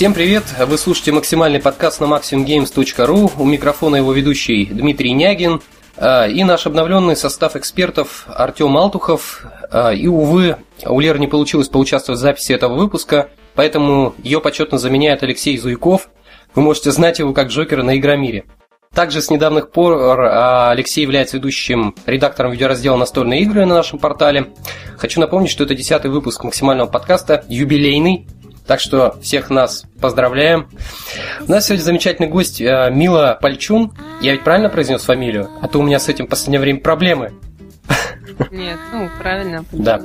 Всем привет! Вы слушаете максимальный подкаст на MaximumGames.ru. У микрофона его ведущий Дмитрий Нягин а, и наш обновленный состав экспертов Артем Алтухов. А, и, увы, у Леры не получилось поучаствовать в записи этого выпуска, поэтому ее почетно заменяет Алексей Зуйков. Вы можете знать его как Джокера на Игромире. Также с недавних пор а, Алексей является ведущим редактором видеораздела «Настольные игры» на нашем портале. Хочу напомнить, что это десятый выпуск максимального подкаста, юбилейный, так что всех нас поздравляем. У нас сегодня замечательный гость э, Мила Пальчун. Я ведь правильно произнес фамилию? А то у меня с этим в последнее время проблемы. Нет, ну, правильно. Да.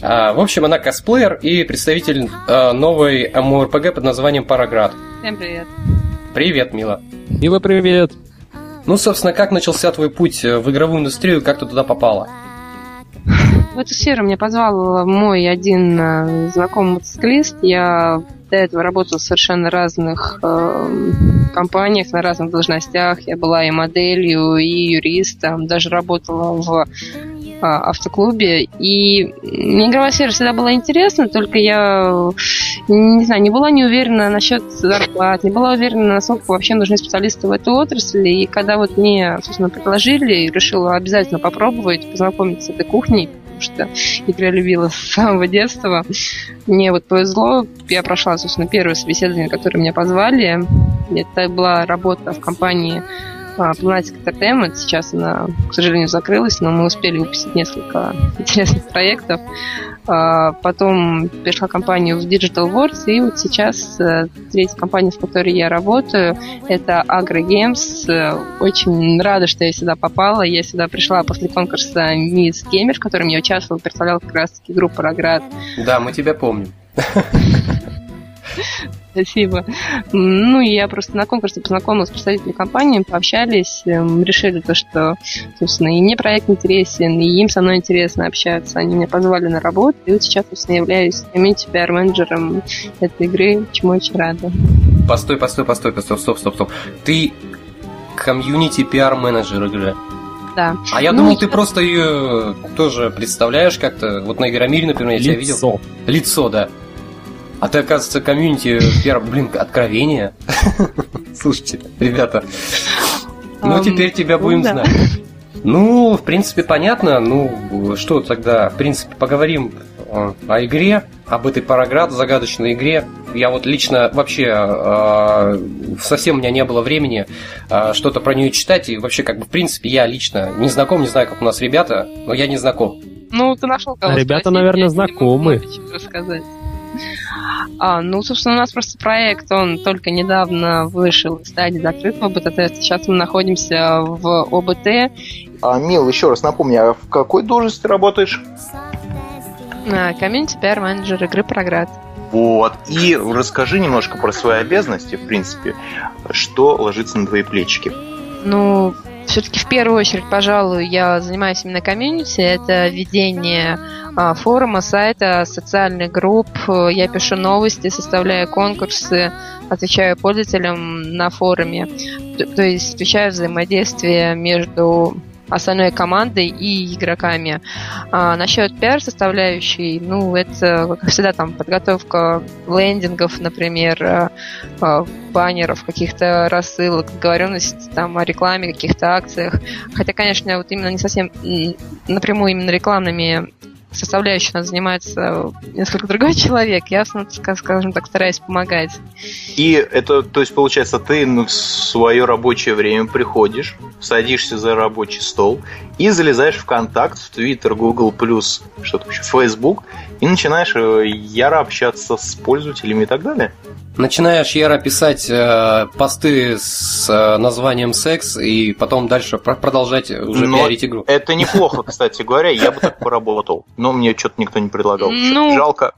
А, в общем, она косплеер и представитель а, новой МОРПГ под названием Параград. Всем привет. Привет, Мила. Мила, привет. Ну, собственно, как начался твой путь в игровую индустрию, как ты туда попала? В эту сферу меня позвал мой один э, знакомый мотоциклист. Я до этого работала в совершенно разных э, компаниях, на разных должностях. Я была и моделью, и юристом, даже работала в э, автоклубе. И мне игровая сфера всегда была интересна, только я не знаю, не была не уверена насчет зарплат, не была уверена, насколько вообще нужны специалисты в этой отрасли. И когда вот мне, собственно, предложили, решила обязательно попробовать, познакомиться с этой кухней, что игры любила с самого детства. Мне вот повезло, я прошла, собственно, первое собеседование, которое меня позвали. Это была работа в компании Lunatic Entertainment. Сейчас она, к сожалению, закрылась, но мы успели выпустить несколько интересных проектов. А, потом перешла компанию в Digital Wars, и вот сейчас э, третья компания, в которой я работаю, это Agro Games. Очень рада, что я сюда попала. Я сюда пришла после конкурса Miss Gamer, в котором я участвовала, представляла как раз-таки группу Роград. Да, мы тебя помним. Спасибо. Ну, я просто на конкурсе познакомилась с представителями компании, пообщались, эм, решили то, что, собственно, и мне проект интересен, и им со мной интересно общаться. Они меня позвали на работу, и вот сейчас, собственно, являюсь комьюнити пиар-менеджером этой игры, чему очень рада. Постой, постой, постой, постой, стоп, стоп, стоп. Ты комьюнити пиар-менеджер игры. Да. А я ну, думал, ты просто ее тоже представляешь как-то. Вот на Игромире, например, я Лицо. тебя видел. Лицо, да. А ты, оказывается, комьюнити, первое, блин, откровение. Слушайте, ребята, ну теперь тебя будем знать. Ну, в принципе, понятно. Ну, что тогда, в принципе, поговорим о игре, об этой Параград, загадочной игре. Я вот лично вообще э, совсем у меня не было времени э, что-то про нее читать. И вообще, как бы, в принципе, я лично не знаком, не знаю, как у нас ребята, но я не знаком. Ну, ты нашел кого Ребята, наверное, знакомы. сказать. А, ну, собственно, у нас просто проект, он только недавно вышел из стадии закрытого бета-теста. Сейчас мы находимся в ОБТ. А, Мил, еще раз напомни, а в какой должности работаешь? Комьюнити пиар менеджер игры Проград. Вот. И расскажи немножко про свои обязанности, в принципе, что ложится на твои плечики. Ну, все-таки в первую очередь, пожалуй, я занимаюсь именно комьюнити. Это ведение а, форума, сайта, социальных групп. Я пишу новости, составляю конкурсы, отвечаю пользователям на форуме. То есть отвечаю взаимодействие между остальной командой и игроками. А, насчет пиар-составляющей, ну, это, как всегда, там, подготовка лендингов, например, а, а, баннеров, каких-то рассылок, договоренность там о рекламе, каких-то акциях. Хотя, конечно, вот именно не совсем напрямую именно рекламными составляющей у нас занимается несколько другой человек. Я, скажем так, стараюсь помогать. И это, то есть, получается, ты в свое рабочее время приходишь, садишься за рабочий стол и залезаешь в контакт, в Twitter, Google+, что-то еще, Facebook, и начинаешь э, яро общаться с пользователями и так далее. Начинаешь яро писать э, посты с э, названием секс и потом дальше продолжать уже Но пиарить игру. Это неплохо, кстати говоря, я бы так поработал. Но мне что-то никто не предлагал. Ну, Жалко.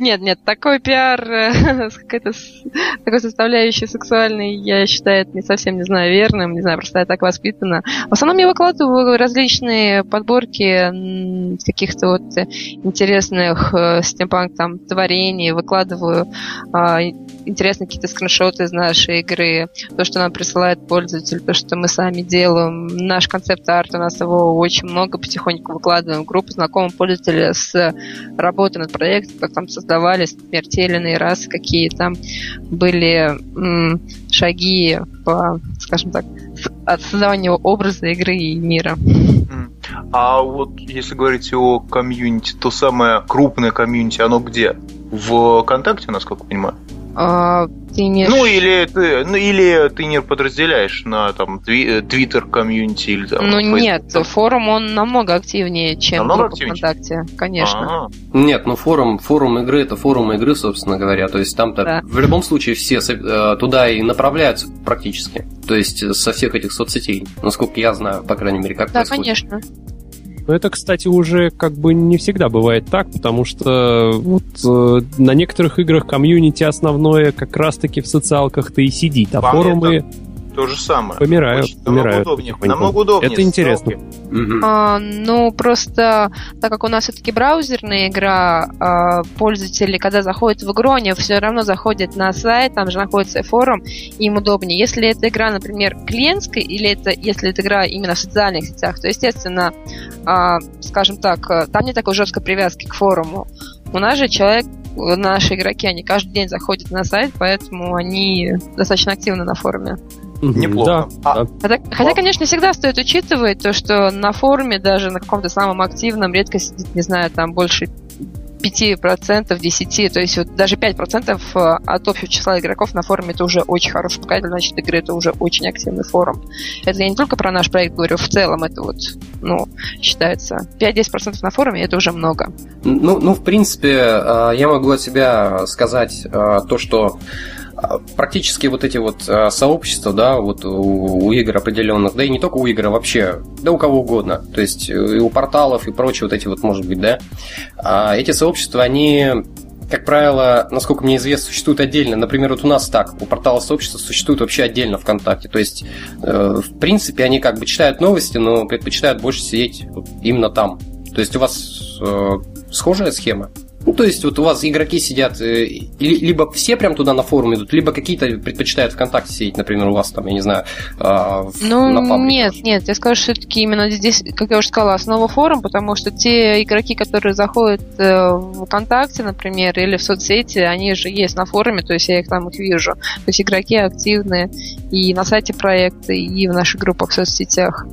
Нет, нет, такой пиар э, с какой-то такой составляющей сексуальной, я считаю, это не совсем, не знаю, верным, не знаю, просто я так воспитана. В основном я выкладываю различные подборки каких-то вот интересных э, стимпанк там творений, выкладываю а, интересные какие-то скриншоты из нашей игры, то, что нам присылает пользователь, то, что мы сами делаем. Наш концепт-арт, у нас его очень много, потихоньку выкладываем в группу знакомых пользователей с работой над проектом, как там создать или иные раз, какие там были м, шаги по, скажем так, от создавания образа игры и мира. А вот если говорить о комьюнити, то самое крупное комьюнити, оно где? В ВКонтакте, насколько я понимаю? А, ты. Ну или ты, ну или ты не подразделяешь на там Twitter комьюнити или там. Ну Facebook, нет, там. форум он намного активнее, чем Намного группа активнее? ВКонтакте, конечно. А, Нет, ну форум, форум игры это форум игры, собственно говоря. То есть там-то Да. в любом случае все со- э, туда и направляются практически. То есть э, со всех этих соцсетей, насколько я знаю, по крайней мере, как Да, происходит. конечно. Но это, кстати, уже как бы не всегда бывает так, потому что вот э, на некоторых играх комьюнити основное как раз-таки в социалках-то и сидит, а форумы то же самое. помирают, Очень- намного помирают. удобнее. потихоньку. Намного удобнее. Это интересно. Мгм. А, ну, просто так как у нас все-таки браузерная игра, а, пользователи, когда заходят в игру, они все равно заходят на сайт, там же находится форум, им удобнее. Если эта игра, например, клиентская, или это, если эта игра именно в социальных сетях, то, естественно, а, скажем так, там нет такой жесткой привязки к форуму. У нас же человек, наши игроки, они каждый день заходят на сайт, поэтому они достаточно активны на форуме. Неплохо. да, А- да. Хотя, хотя, конечно, всегда стоит учитывать то, что на форуме, даже на каком-то самом активном, редко сидит, не знаю, там больше 5%, 10%, то есть вот даже 5% от общего числа игроков на форуме это уже очень хороший показатель, значит, игры это уже очень активный форум. Это я не только про наш проект говорю, в целом это вот, ну, считается 5-10% на форуме, это уже много. Ну, ну, в принципе, э, я могу от себя сказать э, то, что э, практически вот эти вот э, сообщества, да, вот у, у игр определенных, да и не только у игр, а вообще, да у кого угодно, то есть э, и у порталов и прочие вот эти вот, может быть, да, а эти сообщества, они как правило, насколько мне известно, существуют отдельно. Например, вот у нас так, у портала сообщества существует вообще отдельно ВКонтакте. То есть, э, в принципе, они как бы читают новости, но предпочитают больше сидеть именно там. То есть у вас э, схожая схема? Ну, то есть вот у вас игроки сидят, э, либо все прям туда на форум идут, либо какие-то предпочитают ВКонтакте сидеть, например, у вас там, я не знаю, э, в- Ну, на паблике. нет, нет, я скажу, что все-таки именно здесь, как я уже сказала, основа форум, потому что те игроки, которые заходят э, в ВКонтакте, например, или в соцсети, они же есть на форуме, то есть я их там их вижу. То есть игроки активны и на сайте проекта, и в наших группах в соцсетях.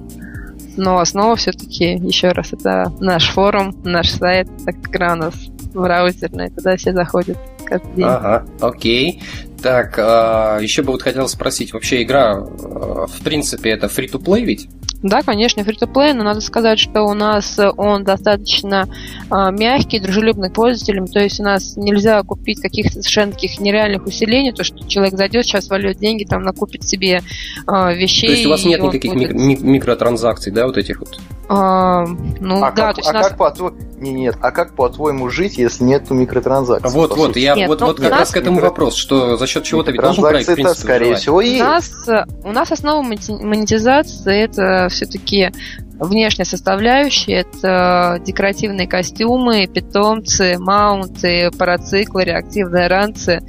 Но основа все-таки, еще раз, это наш форум, наш сайт, так как у нас браузерная, туда все заходят каждый день. Ага, окей. Так, а, еще бы вот хотел спросить, вообще игра, э, в принципе, это free-to-play ведь? Да, конечно, фри плей но надо сказать, что у нас э, он достаточно а, мягкий, дружелюбный к пользователям, то есть у нас нельзя купить каких-то совершенно таких нереальных усилений, то, что человек зайдет, сейчас вольет деньги, там накупит себе а, вещей. То есть у вас нет никаких будет- мик- ми- микротранзакций, да, вот этих вот? А, ну а да, как, то есть а у нас как по не, нет, а как по-твоему жить, если нету микротранзакций? Вот, вот, сути? я Нет, вот, ну, вот у как нас раз к этому микро- вопрос, что за счет чего-то ведь должен проект, в принципе, скорее выживать. всего, У есть. нас, э, у нас основа монетизации это все-таки внешняя составляющая, это декоративные костюмы, питомцы, маунты, парациклы, реактивные ранцы.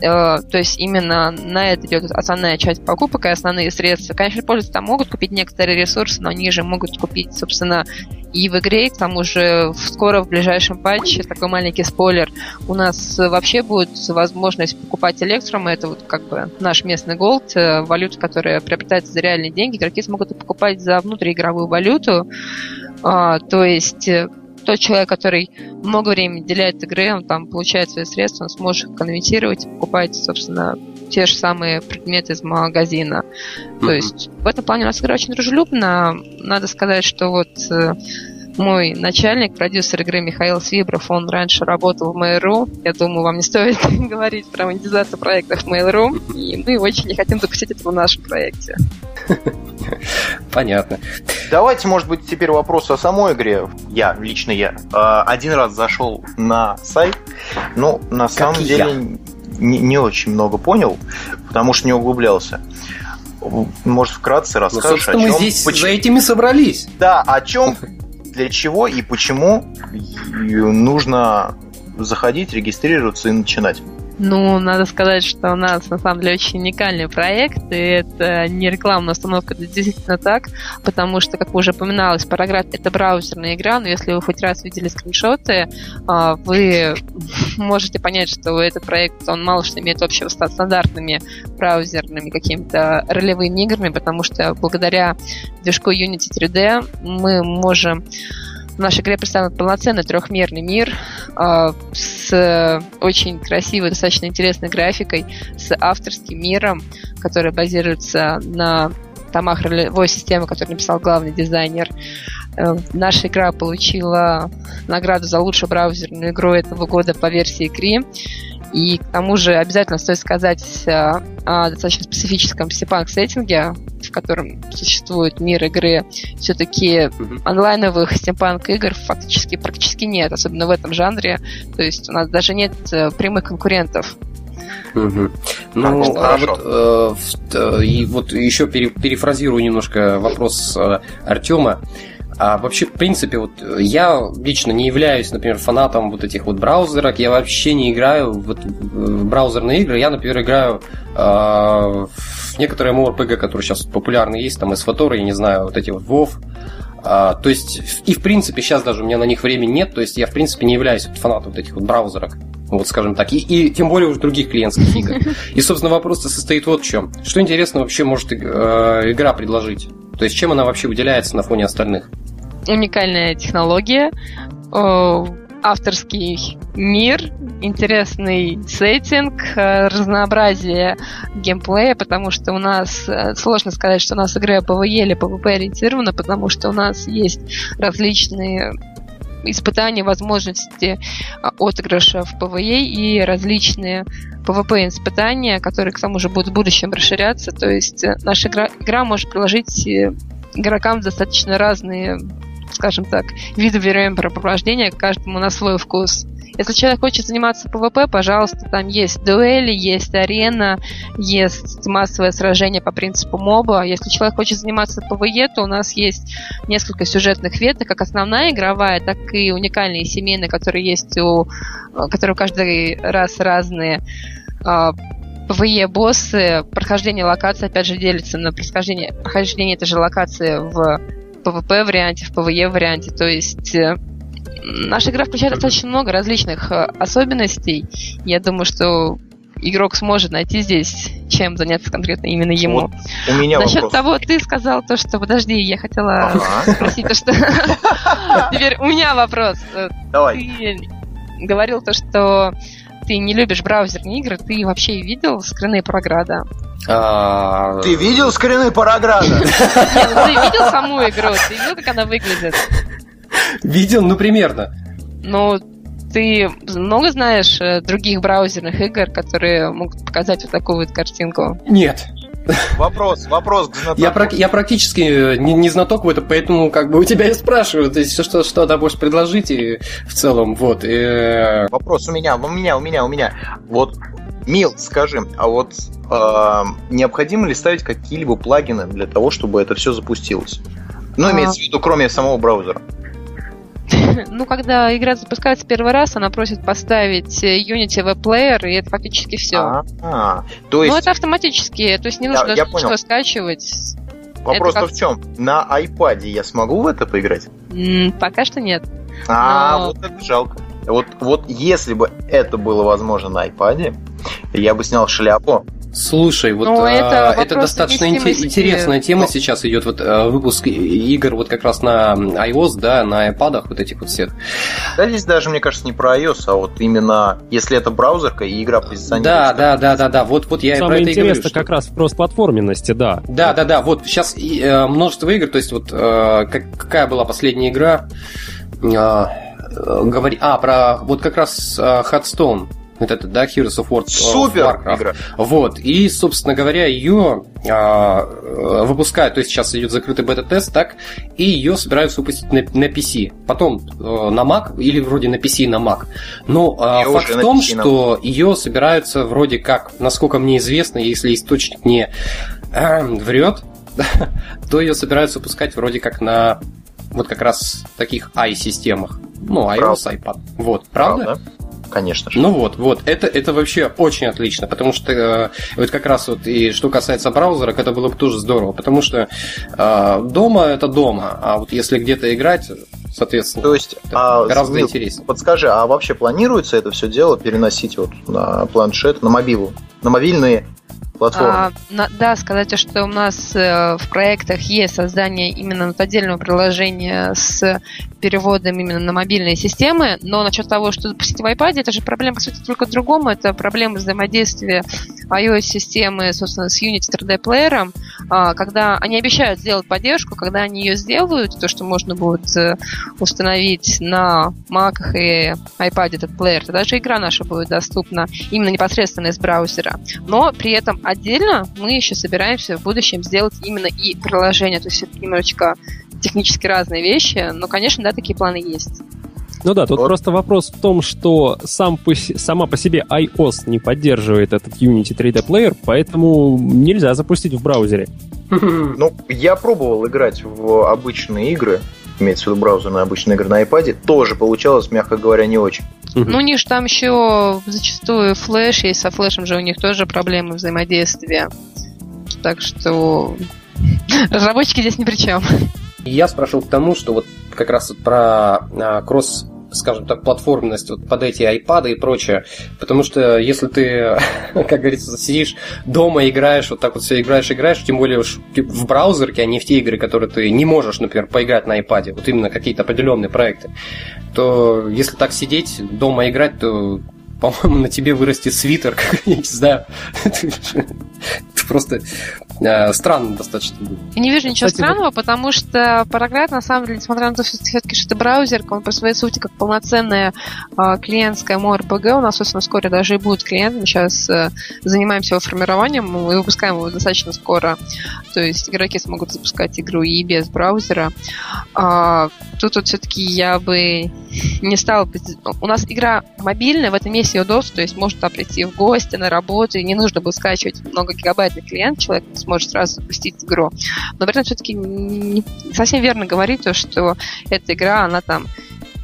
Э, То есть именно на это идет основная часть покупок и основные средства. Конечно, пользователи там могут купить некоторые ресурсы, но они же могут купить, собственно, и в игре, к тому же скоро в ближайшем патче, такой маленький спойлер, у нас вообще будет возможность покупать Electrum, это вот как бы наш местный голд, э, валюта, которая приобретается за реальные деньги, игроки смогут покупать за внутриигровую валюту, А, то есть э, тот человек, который много времени уделяет игре, он там получает свои средства, он сможет конвертировать покупать, собственно, те же самые предметы из магазина. То Мгм. есть в этом плане у нас игра очень дружелюбна. Надо сказать, что вот э, мой начальник, продюсер игры Михаил Свибров, он раньше работал в Mail.ru. Я думаю, вам не стоит говорить про монетизацию проектов Mail.ru. И мы очень не хотим допустить этого в нашем проекте. Понятно. Давайте, может быть, теперь вопрос о самой игре. Я, лично я, э, один раз зашел на сайт, но на самом деле не, не очень много понял, потому что не углублялся. Может, вкратце Ну, расскажешь, собственно, о мы чем, здесь поч- за этими собрались. Да, о чем, для чего и почему нужно заходить, регистрироваться и начинать. Ну, надо сказать, что у нас на самом деле очень уникальный проект, и это не рекламная установка, это действительно так, потому что, как уже упоминалось, Параграф — это браузерная игра, но если вы хоть раз видели скриншоты, а, вы можете понять, что этот проект, он мало что имеет общего с стандартными браузерными какими-то ролевыми играми, потому что благодаря движку Unity 3D мы можем в нашей игре представлен полноценный трехмерный мир э, с очень красивой, достаточно интересной графикой, с авторским миром, который базируется на томах ролевой системы, который написал главный дизайнер. Э, наша игра получила награду за лучшую браузерную игру этого года по версии CRI. И к тому же обязательно стоит сказать о, достаточно специфическом степанк сеттинге, в котором существует мир игры. Все-таки онлайновых стимпанк игр фактически практически нет, особенно в этом жанре. То есть у нас даже нет э, прямых конкурентов. Угу. Ну, а, а вот, э, э, и вот еще пере, перефразирую немножко вопрос э, Артема. А вообще, в принципе, вот я лично не являюсь, например, фанатом вот этих вот браузерок. Я вообще не играю в, в браузерные игры. Я, например, играю э, в некоторые MMORPG, которые сейчас популярны есть, там SVTOR, я не знаю, вот эти вот WoW. А, то есть, и в принципе, сейчас даже у меня на них времени нет, то есть я, в принципе, не являюсь фанатом вот этих вот браузерок. Вот скажем так. И, и тем более уже других клиентских игр. И, собственно, вопрос состоит вот в чем. Что интересно вообще может э, игра предложить? То есть, чем она вообще выделяется на фоне остальных? Уникальная технология, авторский мир, интересный сеттинг, э, разнообразие геймплея, потому что у нас э, сложно сказать, что у нас игра PvE или PvP ориентирована, потому что у нас есть различные испытания возможности отыгрыша в PvE и различные PvP испытания, которые к тому же будут в будущем расширяться. То есть э, наша игра, игра может приложить игрокам достаточно разные скажем так, виды времяпрепровождения, каждому на свой вкус. Если человек хочет заниматься PvP, пожалуйста, там есть дуэли, есть арена, есть массовое сражение по принципу MOBA. Если человек хочет заниматься PvE, то у нас есть несколько сюжетных веток, как основная игровая, так и уникальные семейные, которые есть у... которые каждый раз разные. А, ПВЕ боссы, прохождение локации, опять же, делится на прохождение, прохождение этой же локации в PvP варианте, в PvE варианте. То есть э, наша игра включает достаточно много различных э, особенностей. Я думаю, что игрок сможет найти здесь, чем заняться конкретно именно ему. Вот у меня Насчет вопрос. того, ты сказал то, что... Подожди, я хотела ага. спросить то, что... Теперь у меня вопрос. Давай. Ты говорил то, что ты не любишь браузерные игры, ты вообще видел скрины Програда? А... Ты видел скрины Параграда? Нет, ну ты видел саму игру? Ты видел, как она выглядит? Видел, ну примерно. Ну, ты много знаешь э, других браузерных игр, которые могут показать вот такую вот картинку? Нет. Вопрос, вопрос к знатоку. Я, я практически э, не, не знаток в этом, поэтому как бы у тебя и спрашиваю, то есть что, что ты можешь предложить и в целом, вот. И... Вопрос у меня, у меня, у меня, у меня. Вот, Мил, скажи, а вот э, необходимо ли ставить какие-либо плагины для того, чтобы это все запустилось? Ну, а... имеется в виду, кроме самого браузера. Ну, когда игра запускается первый раз, она просит поставить э, Unity Web Player, и это фактически все. А, то есть... Ну, это автоматически, то есть не нужно я, ничего скачивать. Вопрос как... в чем? На iPad я смогу в это поиграть? М-м, пока что нет. А, Но... вот это жалко. Вот, вот если бы это было возможно на iPad, я бы снял шляпу, Слушай, вот ну, это, это достаточно интересная тема сейчас идет. Вот э, выпуск игр вот как раз на iOS, да, на iPad вот этих вот всех. Да, здесь даже, мне кажется, не про iOS, а вот именно если это браузерка и игра позиционируется. Да, да, да, да, да. Вот, вот я Самое про это и говорю. Самое как раз в кросс-платформенности, да. Да, да, да. Вот сейчас э, множество игр, то есть вот э, какая была последняя игра? Говори, а, про вот как раз Hearthstone вот это, да, Heroes of War. Супер of Warcraft. игра. Вот, и, собственно говоря, ее а, э, выпускают, то есть сейчас идет закрытый бета-тест, так, и ее собираются выпустить на, на PC, потом э, на Mac, или вроде на PC и на Mac. Но э, факт в том, что ее собираются вроде как, насколько мне известно, если источник не э, врет, то ее собираются выпускать вроде как на вот как раз таких i-системах. Ну, iOS, Правда. iPad. Вот, правда? правда? конечно же. Ну вот, вот, это, это вообще очень отлично, потому что э, вот как раз вот и что касается браузера, это было бы тоже здорово, потому что э, дома это дома, а вот если где-то играть, соответственно, То есть, а, гораздо Мил, интереснее. Подскажи, а вообще планируется это все дело переносить вот на планшет, на мобилу, на мобильные платформы? А, на- да, сказать, что у нас э, в проектах есть создание именно отдельного приложения с переводом именно на мобильные системы, но насчет того, что запустить в iPad, это же проблема, по сути, только в другом, это проблема взаимодействия iOS-системы, собственно, с Unity 3D плеером, а, когда они обещают сделать поддержку, когда они ее сделают, то, что можно будет э, установить на Mac и iPad этот плеер, тогда же игра наша будет доступна именно непосредственно из браузера. Но при этом отдельно мы еще собираемся в будущем сделать именно и приложение, то есть немножечко технически разные вещи, но, конечно, да, такие планы есть. Ну да, тут Вот. просто вопрос в том, что сам по сама по себе iOS не поддерживает этот Unity 3D Player, поэтому нельзя запустить в браузере. Ну, я пробовал играть в обычные игры, имеется в виду браузерные обычные игры на iPad, тоже получалось, мягко говоря, не очень. Мгм. Ну, у них же там еще зачастую флеш есть, со флешем же у них тоже проблемы взаимодействия. Так что разработчики здесь ни при чем. Я спрашивал к тому, что вот как раз вот про а, кросс скажем так, платформенность вот под эти айпады и прочее. Потому что если ты, как говорится, сидишь дома, играешь, вот так вот все играешь, играешь, тем более уж в браузерке, а не в те игры, которые ты не можешь, например, поиграть на айпаде, вот именно какие-то определенные проекты, то если так сидеть, дома играть, то по-моему, на тебе вырастет свитер, как, я не знаю. Это просто э, странно достаточно будет. Я не вижу ничего Кстати, странного, потому что Параград, на самом деле, несмотря на то, что все-таки что это браузер, он по своей сути как полноценная а, клиентская MorePG, у нас, собственно, вскоре даже и будет клиент, мы сейчас э, занимаемся его формированием, мы выпускаем его достаточно скоро, то есть игроки смогут запускать игру и без браузера. А, тут вот все-таки я бы не стала... У нас игра мобильная, в этом есть ее доступ, то есть можно прийти в гости, на работу, и не нужно будет скачивать много гигабайтный клиент, человек сможет сразу запустить игру. Но при этом все-таки не совсем верно говорить то, что эта игра, она там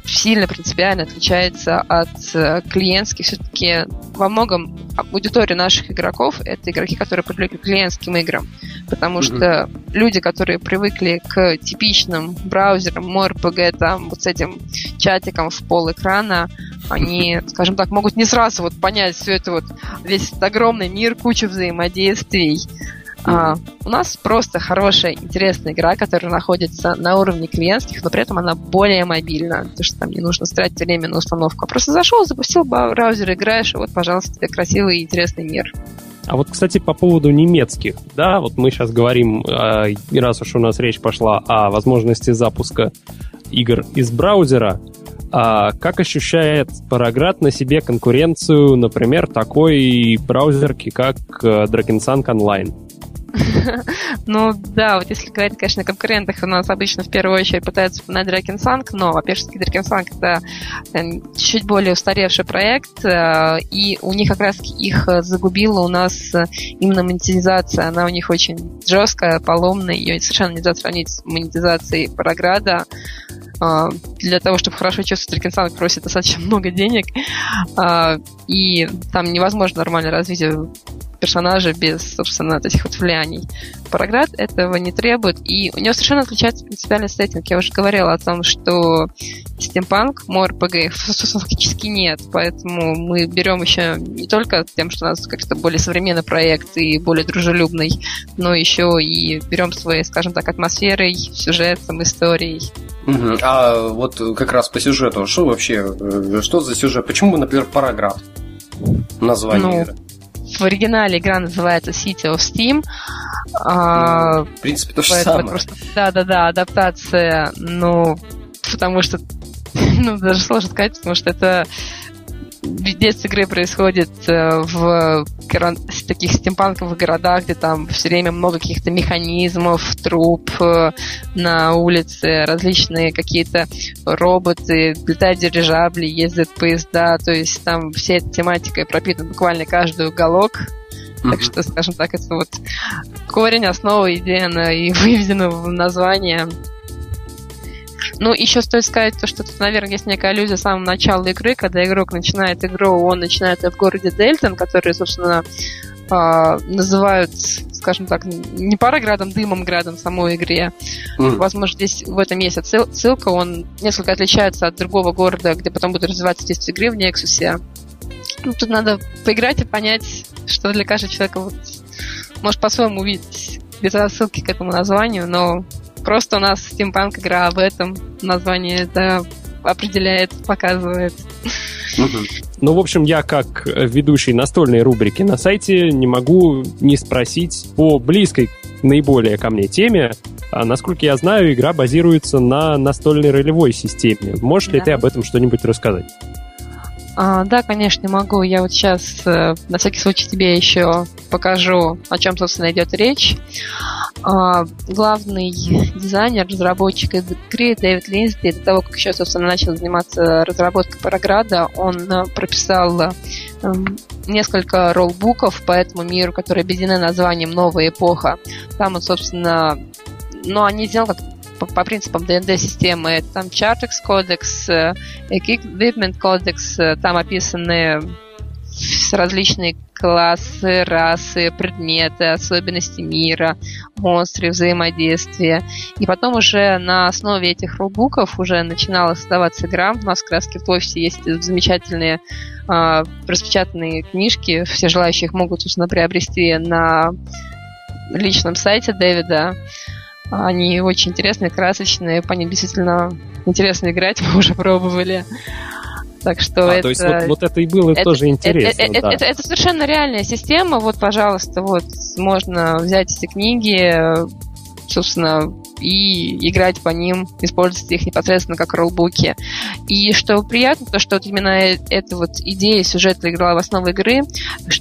сильно принципиально отличается от э, клиентских. Все-таки во многом аудитория наших игроков это игроки, которые привыкли к клиентским играм. Потому Мгм. что люди, которые привыкли к типичным браузерам, MorePG, там, вот с этим чатиком в пол экрана, они, скажем так, могут не сразу вот понять все это вот, весь этот огромный мир, кучу взаимодействий. А, у нас просто хорошая, интересная игра, которая находится на уровне клиентских, но при этом она более мобильна, потому что там не нужно тратить время на установку. А просто зашел, запустил браузер, играешь, и вот, пожалуйста, тебе красивый и интересный мир. А вот, кстати, по поводу немецких, да, вот мы сейчас говорим, э, и раз уж у нас речь пошла о возможности запуска игр из браузера, а как ощущает Параград на себе конкуренцию, например, такой браузерки, как э, Drakensang Online? Ну да, вот если говорить, конечно, о конкурентах, у нас обычно в первую очередь пытаются вспоминать Дракенсанг, но, во-первых, Дракенсанг это э, чуть более устаревший проект, э, и у них как раз их загубила у нас э, именно монетизация. Она у них очень жесткая, поломная, ее совершенно нельзя сравнить с монетизацией Параграда. А, Для того, чтобы хорошо чувствовать Дракенсанг, просит достаточно много денег, и там невозможно нормально развитие персонажа без, собственно, вот этих вот влияний. Параград этого не требует, и у него совершенно отличается принципиальный сеттинг. Я уже говорила о том, что стимпанк, MorePG фактически нет, поэтому мы берем еще не только тем, что у нас как-то более современный проект и более дружелюбный, но еще и берем своей, скажем так, атмосферой, сюжетом, историей. Мгм. А вот как раз по сюжету, что вообще, э, что за сюжет? Почему, например, параграф? Название Ну. В оригинале игра называется City of Steam. А, В принципе, то же самое. просто- Да-да-да, адаптация, ну, потому что, ну, даже сложно сказать, потому что это детство игры происходит э, в таких стимпанковых городах, где там все время много каких-то механизмов, труб э, на улице, различные какие-то роботы, летают дирижабли, ездят поезда, то есть там всей этой тематикой пропитан буквально каждый уголок, Мгм. так что, скажем так, это вот корень, основа, идея, она и выведена в название. Ну, еще стоит сказать, то, что тут, наверное, есть некая аллюзия с самого начала игры, когда игрок начинает игру, он начинает в городе Дельтон, который, собственно, а, называют, скажем так, не пароградом, дымом градом в самой игре. Mm. Возможно, здесь в этом есть отсылка. Он несколько отличается от другого города, где потом будет развиваться действие игры в Nexus. Ну, тут надо поиграть и понять, что для каждого человека вот, может по-своему увидеть без отсылки к этому названию, но просто у нас стимпанк игра об этом. Название это определяет, показывает. Ну, в общем, я как ведущий настольной рубрики на сайте не могу не спросить по близкой наиболее ко мне теме. А, насколько я знаю, игра базируется на настольной ролевой системе. Можешь да. ли ты об этом что-нибудь рассказать? А, да, конечно, могу. Я вот сейчас э, на всякий случай тебе еще покажу, о чем, собственно, идет речь. А, главный дизайнер, разработчик игры Дэвид Линсби, до того, как еще, собственно, начал заниматься разработкой Параграда, он э, прописал э, несколько роллбуков по этому миру, которые объединены названием «Новая эпоха». Там он, собственно, ну, они сделаны как по, по принципам ДНД-системы. Там Chartex кодекс, Equipment кодекс, там описаны различные классы, расы, предметы, особенности мира, монстры, взаимодействия. И потом уже на основе этих рулбуков уже начинала создаваться игра. У нас в Краске в офисе есть замечательные э, распечатанные книжки. Все желающие их могут, собственно, приобрести на личном сайте Дэвида. Они очень интересные, красочные, по ним действительно интересно играть, мы уже пробовали. Так что а, это... То есть вот, вот это и было это, тоже интересно, это, да. это, это, это совершенно реальная система. Вот, пожалуйста, вот можно взять эти книги, собственно, и играть по ним, использовать их непосредственно как роллбуки. И что приятно, то что вот именно эта вот идея сюжета легла в основу игры.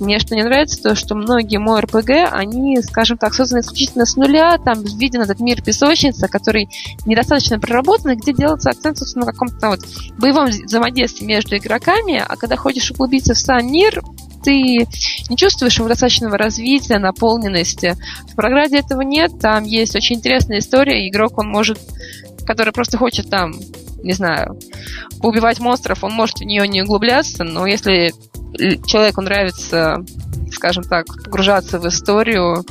Мне что не нравится, то что многие мои РПГ, они, скажем так, созданы исключительно с нуля, там виден этот мир песочница, который недостаточно проработан, где делается акцент, собственно, на каком-то вот боевом взаимодействии между игроками, а когда хочешь углубиться в сам мир, ты не чувствуешь достаточного развития, наполненности. В программе этого нет, там есть очень интересная история, игрок, он может, который просто хочет там, не знаю, убивать монстров, он может в нее не углубляться, но если человеку нравится, скажем так, погружаться в историю,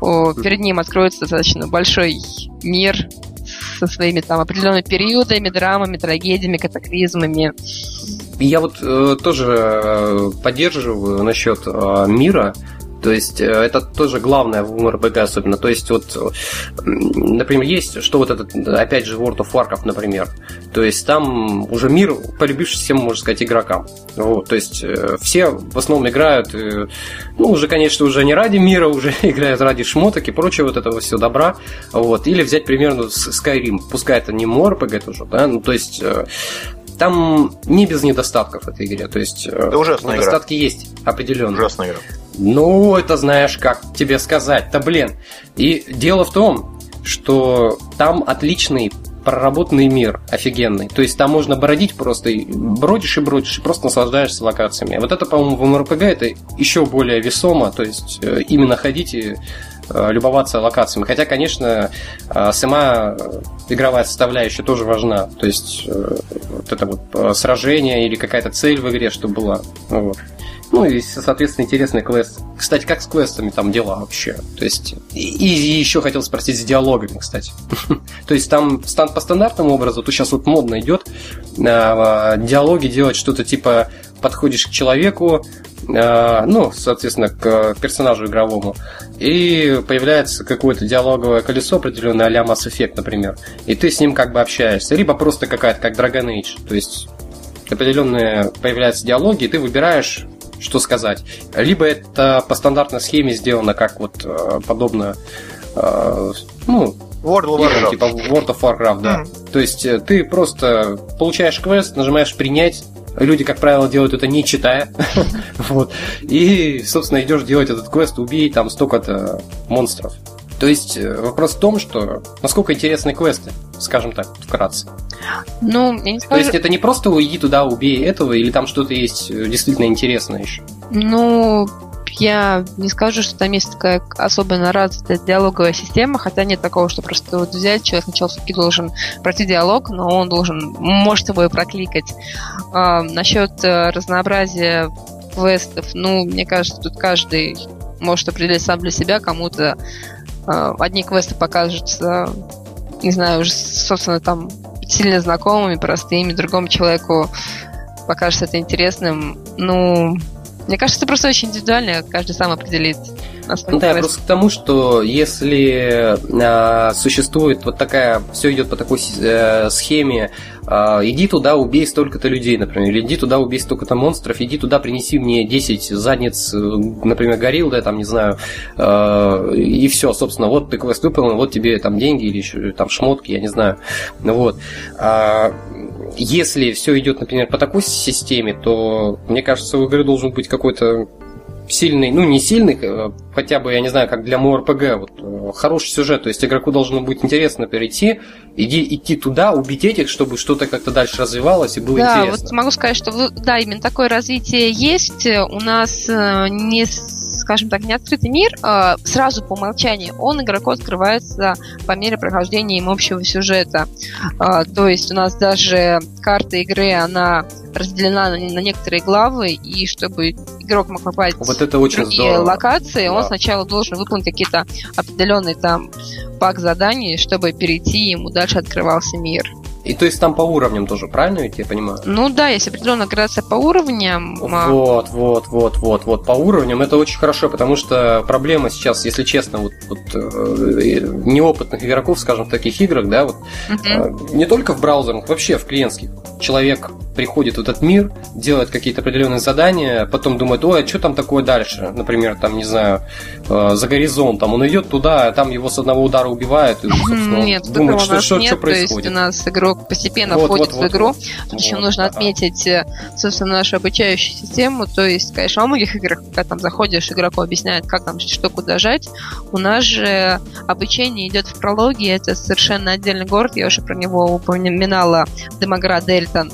перед ним откроется достаточно большой мир со своими там определенными периодами, драмами, трагедиями, катаклизмами. Я вот э, тоже э, поддерживаю насчет э, мира. То есть э, это тоже главное в МРПГ особенно. То есть вот, например, есть, что вот этот, опять же, World of Warcraft, например. То есть там уже мир, полюбивший всем, можно сказать, игрокам. Вот, то есть э, все в основном играют, ну, уже, конечно, уже не ради мира, уже играют ради шмоток и прочего вот этого всего добра. Вот. Или взять примерно Skyrim. Пускай это не MRPG тоже, да, ну, то есть там не без недостатков этой игре. То есть это ужасная недостатки игра. есть определенно. Ужасная игра. Ну, это знаешь, как тебе сказать-то, блин. И дело в том, что там отличный проработанный мир офигенный. То есть там можно бродить просто, бродишь и бродишь, и просто наслаждаешься локациями. Вот это, по-моему, в МРПГ это еще более весомо, то есть э, именно ходить и э, любоваться локациями. Хотя, конечно, э, сама игровая составляющая тоже важна. То есть вот это вот сражение или какая-то цель в игре, чтобы была. Вот. Ну и, соответственно, интересный квест. Кстати, как с квестами там дела вообще? То есть, и, и еще хотел спросить с диалогами, кстати. То есть там по стандартному образу, то сейчас вот модно идет диалоги делать что-то типа подходишь к человеку, ну, соответственно, к персонажу игровому, и появляется какое-то диалоговое колесо определенное, а-ля Mass Effect, например, и ты с ним как бы общаешься, либо просто какая-то, как Dragon Age, то есть определенные появляются диалоги, и ты выбираешь что сказать. Либо это по стандартной схеме сделано, как вот э, подобно, э, ну, World of Warcraft. Типа World of Warcraft, да. Mm. То есть э, ты просто получаешь квест, нажимаешь принять, Люди, как правило, делают это не читая. вот. И, собственно, идешь делать этот квест, убей там столько-то монстров. То есть вопрос в том, что насколько интересны квесты, скажем так, вкратце. Ну, я не скажу... То есть это не просто уйди туда, убей этого, или там что-то есть э, действительно интересное еще? Ну, я не скажу, что там есть такая особенно развитая диалоговая система, хотя нет такого, что просто вот взять, человек сначала все-таки должен пройти диалог, но он должен, может его прокликать. А, насчет э, разнообразия квестов, ну, мне кажется, тут каждый может определить сам для себя, кому-то э, одни квесты покажутся, не знаю, уже, собственно, там сильно знакомыми, простыми, другому человеку покажется это интересным. Ну, мне кажется, это просто очень индивидуально, каждый сам определит. Ну да, просто к тому, что если э, существует вот такая, все идет по такой э, схеме, э, иди туда, убей столько-то людей, например, или иди туда, убей столько-то монстров, иди туда, принеси мне 10 задниц, например, горилл, да, там, не знаю, э, и все, собственно, вот ты квест выполнил, вот тебе там деньги или еще там шмотки, я не знаю, вот. А, если все идет, например, по такой системе, то, мне кажется, у игры должен быть какой-то сильный, ну не сильный, э, хотя бы, я не знаю, как для МОРПГ, вот, э, хороший сюжет, то есть игроку должно быть интересно перейти, иди, идти туда, убить этих, чтобы что-то как-то дальше развивалось и было да, интересно. вот могу сказать, что да, именно такое развитие есть. У нас э, не скажем так, не открытый мир, а сразу по умолчанию он игроку открывается по мере прохождения им общего сюжета. А, то есть у нас даже карта игры, она разделена на, на некоторые главы, и чтобы игрок мог попасть вот это очень в другие здорово. локации, да. он сначала должен выполнить какие-то определенные там пак заданий, чтобы перейти, ему дальше открывался мир. И то есть там по уровням тоже, правильно ведь я понимаю? Ну да, есть определенная градация по уровням. А вот, вот, вот, вот, вот. По уровням это очень хорошо, потому что проблема сейчас, если честно, вот, вот э, неопытных игроков, скажем, в таких играх, да, вот э, не только в браузерах, вообще в клиентских. Человек приходит в этот мир, делает какие-то определенные задания, потом думает, ой, а что там такое дальше? Например, там, не знаю, э, за горизонтом. Он идет туда, а там его с одного удара убивают, и, собственно, Нет, думает, что, что, нет. что То есть происходит. у нас игрок постепенно Вот, входит вот, вот, в игру. вот. Еще Вот, нужно да. отметить, э, собственно, нашу обучающую систему. То есть, конечно, во многих играх, когда там заходишь, игроку объясняют, как там что куда жать. У нас же обучение идет в прологе. Это совершенно отдельный город. Я уже про него упоминала. Демогра Дельтон.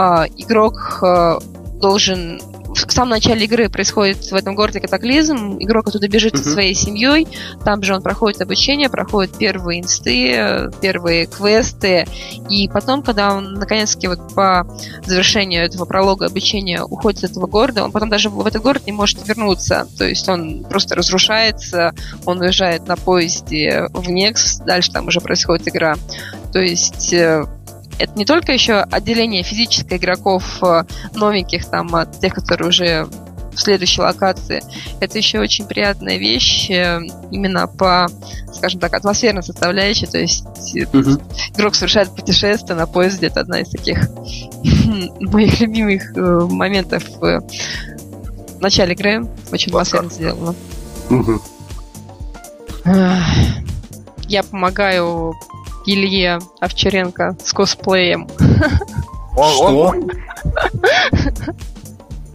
А, Игрок э, должен в самом начале игры происходит в этом городе катаклизм, игрок оттуда бежит со Мгм. своей семьей, там же он проходит обучение, проходит первые инсты, первые квесты, и потом, когда он наконец-таки вот по завершению этого пролога обучения уходит из этого города, он потом даже в этот город не может вернуться, то есть он просто разрушается, он уезжает на поезде в Некс, дальше там уже происходит игра. То есть э, это не только еще отделение физическое игроков э, новеньких, там, от тех, которые уже в следующей локации. Это еще очень приятная вещь э, именно по, скажем так, атмосферной составляющей. То есть Мгм. игрок совершает путешествие на поезде. Это одна из таких моих любимых моментов в начале игры. Очень атмосферно сделано. Ах, Я помогаю Илье Овчаренко с косплеем. Что?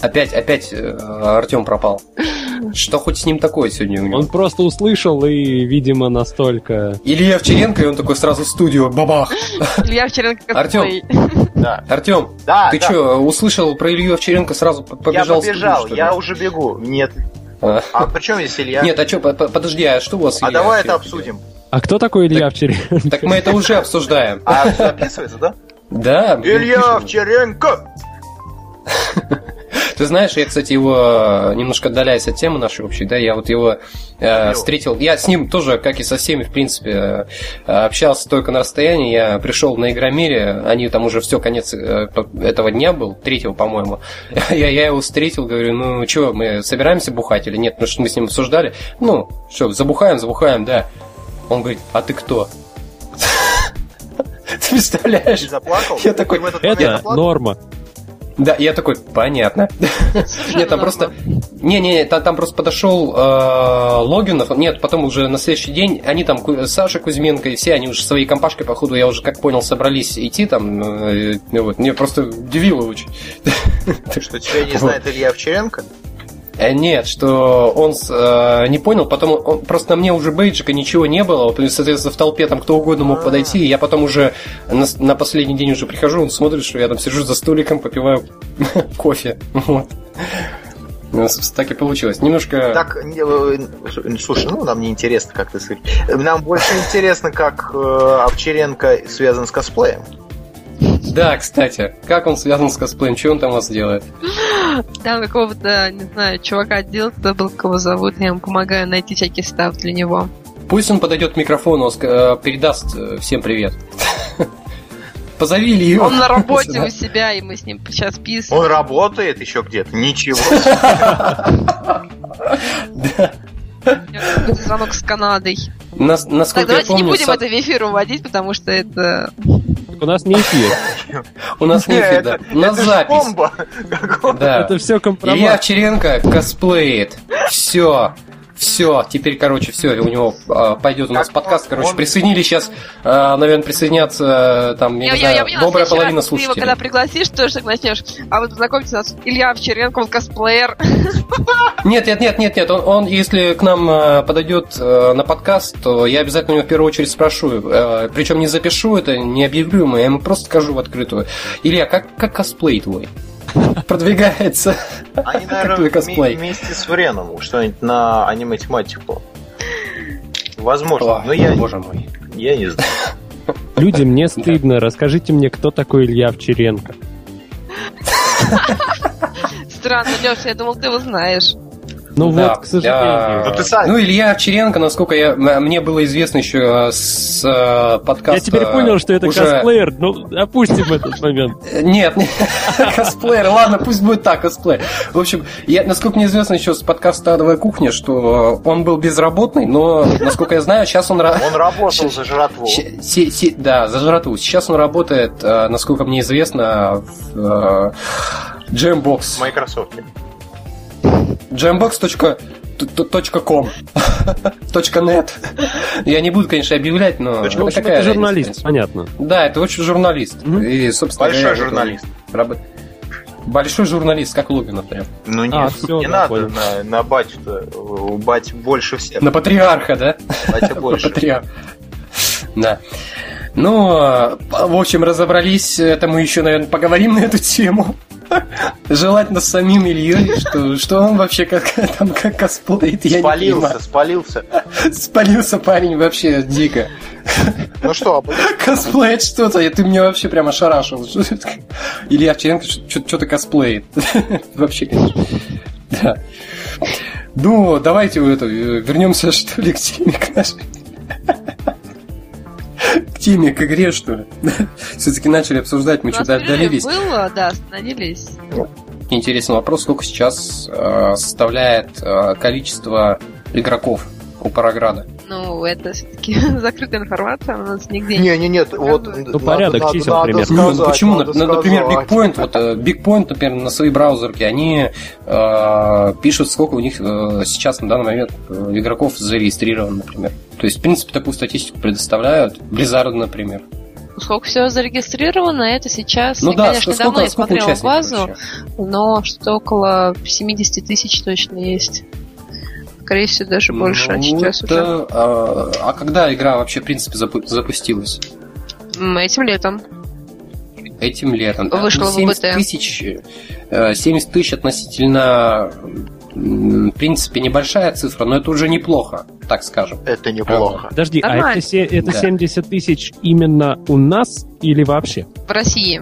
Опять, опять Артем пропал. Что хоть с ним такое сегодня у него? Он просто услышал и, видимо, настолько... Илья Овчаренко, и он такой сразу в студию, бабах. Илья Овчаренко Артём. косплей. Да. Артем, Да, ты да. что, услышал про Илью Овчаренко, сразу п- Я побежал побежал, студию, я уже бегу. Нет. А. А при чем здесь Илья? Нет, а что, подожди, а что у вас а Илья давай это обсудим. А кто такой Илья Овчаренко? Так мы это уже обсуждаем. А записывается, да? Да. Илья. Овчаренко! Ты знаешь, я, кстати, его, э, немножко отдаляясь от темы нашей общей, да, я вот его э, встретил, я с ним тоже, как и со всеми, в принципе, э, общался только на расстоянии, я пришел на Игромире, они там уже все, конец э, этого дня был, третьего, по-моему, я, я его встретил, говорю, ну, что, мы собираемся бухать или нет, потому что мы с ним обсуждали, ну, что, забухаем, забухаем, да. Он говорит, а ты кто? Ты представляешь? Ты заплакал? Я такой, Это норма. Да, я такой, понятно. Нет, там просто... Не-не, там, там просто подошел э, Логинов. Нет, потом уже на следующий день они там, Саша Кузьменко и все, они уже своей компашкой, походу, я уже, как понял, собрались идти там. э, вот. Мне просто удивило очень. Что тебя не знает Илья Овчаренко? Э, Нет, что он э, не понял, потом он, просто на мне уже бейджика ничего не было, вот, и, соответственно, в толпе там кто угодно мог А. подойти, и я потом уже на, на последний день уже прихожу, он смотрит, что я там сижу за столиком, попиваю кофе. Вот. Ну, так и получилось. Немножко... Так, э, слушай, ну нам не интересно, как ты. Нам больше интересно, как э, Овчаренко связан с косплеем. Да, кстати, как он связан с косплеем? Что он там у вас делает? Там какого-то, не знаю, чувака делает, забыл, кого зовут, я ему помогаю найти всякий став для него. Пусть он подойдет к микрофону, передаст всем привет. Позови Илью. Он на работе у себя, и мы с ним сейчас писаем. Он работает еще где-то? Ничего. Да. Звонок с Канадой. Нас, насколько так, давайте я помню, не будем это в эфир уводить, потому что это... У нас не эфир. У нас не эфир, да. У нас запись. Да. Это все компромат. Илья Овчаренко косплеит. Все. Все, теперь, короче, все, у него э, пойдет у нас как подкаст, короче, он... присоединились сейчас, э, наверное, присоединятся там, я, я не знаю, я, я добрая половина слушателей. Ты его когда пригласишь, тоже так начнешь. А вот знакомьтесь, у нас Илья Овчаренко, он косплеер. Нет, нет, нет, нет, нет, он, он если к нам э, подойдет э, на подкаст, то я обязательно его в первую очередь спрошу, э, причем не запишу это, не объявлю ему, я ему просто скажу в открытую. Илья, как, как косплей твой? продвигается. Они, наверное, косплей. вместе с Вреном что-нибудь на аниме-тематику. Возможно, О, но я... Боже мой. Я не знаю. Люди, мне стыдно. Расскажите мне, кто такой Илья Овчаренко? Странно, Леша, я думал, ты его знаешь. Ну да, вот, к сожалению. Я... Ну, ну, Илья Овчаренко, насколько я, мне было известно еще с э, подкаста... Я теперь понял, что это уже... косплеер, ну, опустим этот момент. Нет, нет, косплеер, ладно, пусть будет так, косплеер. В общем, я, насколько мне известно еще с подкаста «Адовая кухня», что он был безработный, но, насколько я знаю, сейчас он... Он работал за жратву. Да, за жратву. Сейчас он работает, э, насколько мне известно, в э, Jambox. В Microsoft jambox.com .net Я не буду, конечно, объявлять, но это какая это журналист, понятно. Да, это очень журналист. И, собственно, Большой журналист. Большой журналист, как Логинов прям. Ну нет, а, все, не да, надо на, на батю-то. У бать больше всех. На патриарха, да? Батя больше. Патриарх. Да. Ну, в общем, разобрались. Это мы еще, наверное, поговорим на эту тему. Желательно с самим Ильей, что, что он вообще как, там как косплеит, я спалился, не понимаю. Спалился, спалился. парень вообще дико. Ну что, косплеит что-то, ты мне вообще прямо ошарашил. Илья Овчаренко что-то косплеит. Вообще, конечно. Да. Ну, давайте это, вернемся, что ли, к теме к нашей к теме, к игре, что ли. Все-таки начали обсуждать, мы что-то отдалились. было, да, остановились. Интересный вопрос, сколько сейчас э, составляет э, количество игроков у Параграда? Ну, это все-таки закрытая информация, у нас нигде не... Не, нет, вот... Ну, порядок надо, чисел надо примерно. Сказать, ну, почему? Надо например, Big Point, вот э, Big Point, например, на своей браузерке, они э, пишут, сколько у них э, сейчас на данный момент игроков зарегистрировано, например. То есть, в принципе, такую статистику предоставляют. Blizzard, например. Сколько всего зарегистрировано, это сейчас, ну, я, да, конечно, сколько, давно не сколько смотрела базу, но что около 70 тысяч точно есть. Скорее всего, даже больше ну, сейчас это, уже. А, а когда игра вообще, в принципе, запу- запустилась? Этим летом. Этим летом. Вышло 70 в БТ. тысяч, 70 э, тысяч относительно в принципе, небольшая цифра, но это уже неплохо, так скажем. Это неплохо. Подожди, Нормально. а это, это да. 70 тысяч именно у нас или вообще? В России.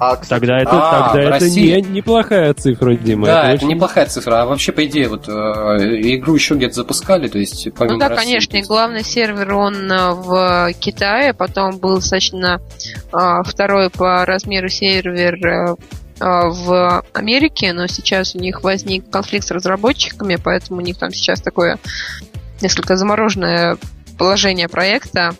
А, кстати, тогда это, а, тогда это России... не, неплохая цифра, Дима. Да, это, это очень... неплохая цифра. А вообще, по идее, вот э, игру еще где-то запускали, то есть помимо Ну да, России, конечно. есть... Главный сервер он э, в Китае, потом был достаточно э, второй по размеру сервер э, э, в Америке, но сейчас у них возник конфликт с разработчиками, поэтому у них там сейчас такое несколько замороженное положение проекта.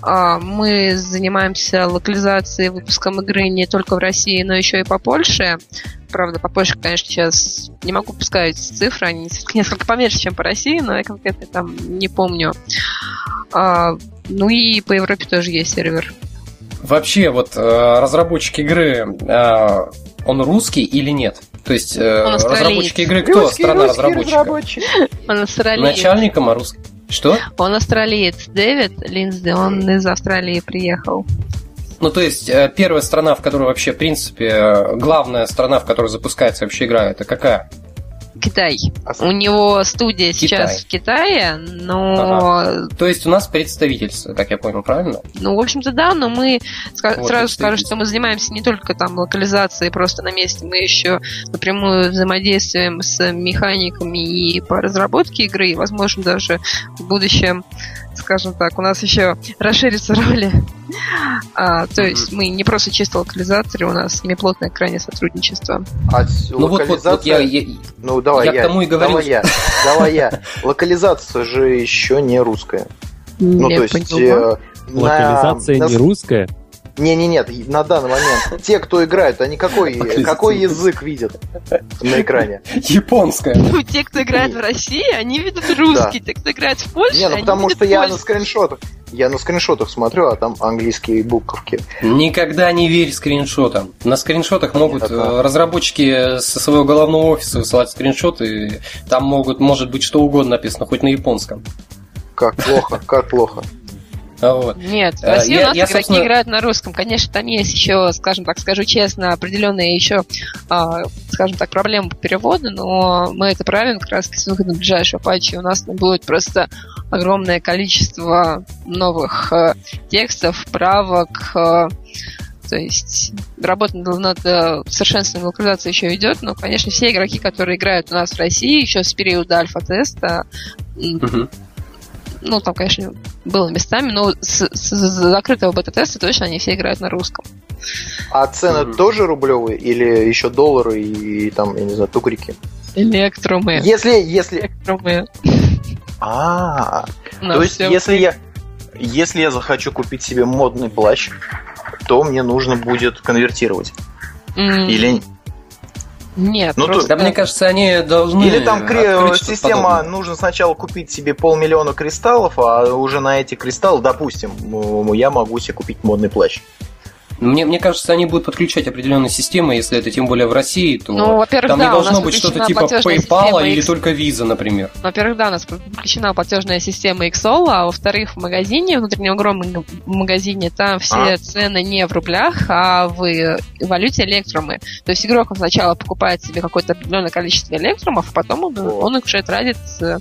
А, мы занимаемся локализацией выпуском игры не только в России, но еще и по Польше. Правда, по Польше, конечно, сейчас не могу пускать цифры, они несколько поменьше, чем по России, но я конкретно там не помню. А, ну и по Европе тоже есть сервер. Вообще, вот э, разработчик игры, э, он русский или нет? То есть э, разработчики игры кто? Русский, Страна разработчика? Разработчик. Он. Начальником, а русский? Что? Он австралиец. Дэвид Линсди, он из Австралии приехал. Ну, то есть, э, первая страна, в которой вообще, в принципе, э, главная страна, в которой запускается вообще игра, это какая? Китай. У него студия Китай. сейчас в Китае, но, То есть у нас представительство, как я понял, правильно? ну, в общем-то, да, но мы ска- Вот, сразу скажу, что мы занимаемся не только там локализацией просто на месте, мы еще напрямую взаимодействуем с механиками и по разработке игры, и, возможно, даже в будущем, скажем так, у нас еще расширятся роли. А, то есть мы не просто чисто локализаторы, у нас с ними плотное крайне сотрудничество. А Ну вот, вот, вот локализация- я, я- Ну давай я я, к тому и говорил, давай я, давай я. Локализация же еще не русская. Ну то есть поняла. э, Локализация на- не русская. Не, не, нет, на данный момент те, кто играют, они какой, какой язык видят на экране? японская. Ну, те, кто играет в России, они видят русский. Те, кто играет в Польше, Не, ну они потому видят что я на скриншотах, я на скриншотах смотрю, а там английские буковки. Никогда не верь скриншотам. На скриншотах могут Нет, э, это- разработчики со своего головного офиса высылать скриншоты. Там могут, может быть, что угодно написано, хоть на японском. Как плохо, как плохо. А Вот. Нет, в Э, России я- у нас я, игроки собственно- играют на русском. Конечно, там есть еще, скажем так, скажу честно, определенные еще, а, скажем так, проблемы по переводу, но мы это правим как раз с выходом ближайшего патча. У нас будет просто огромное количество новых э, текстов, правок, э, то есть работа над, э, совершенствованием локализации еще идет, но, конечно, все игроки, которые играют у нас в России еще с периода альфа-теста, Мгм. Ну, там, конечно, было местами, но с, с- с закрытого бета-теста точно они все играют на русском. А цены Мгм. тоже рублевые или еще доллары и, там, я не знаю, тугрики? Электрумы. Если, если... Электрумы. А, то есть если я, если я захочу купить себе модный плащ, то мне нужно будет конвертировать. М, Или, Нет, Ну, то- просто... Да мне кажется, они должны... или там кри- система, подобное. нужно сначала купить себе полмиллиона кристаллов, а уже на эти кристаллы, допустим, я могу себе купить модный плащ. Мне, мне кажется, они будут подключать определенные системы, если это тем более в России, то Ну, там да, не должно быть что-то типа PayPal или X. только Visa, например. Во-первых, да, у нас подключена платежная система XOL, а во-вторых, в магазине, внутреннем огромном магазине, там все А. цены не в рублях, а в валюте электрумы. То есть игрок сначала покупает себе какое-то определенное количество электрумов, а потом он, он их уже тратит э,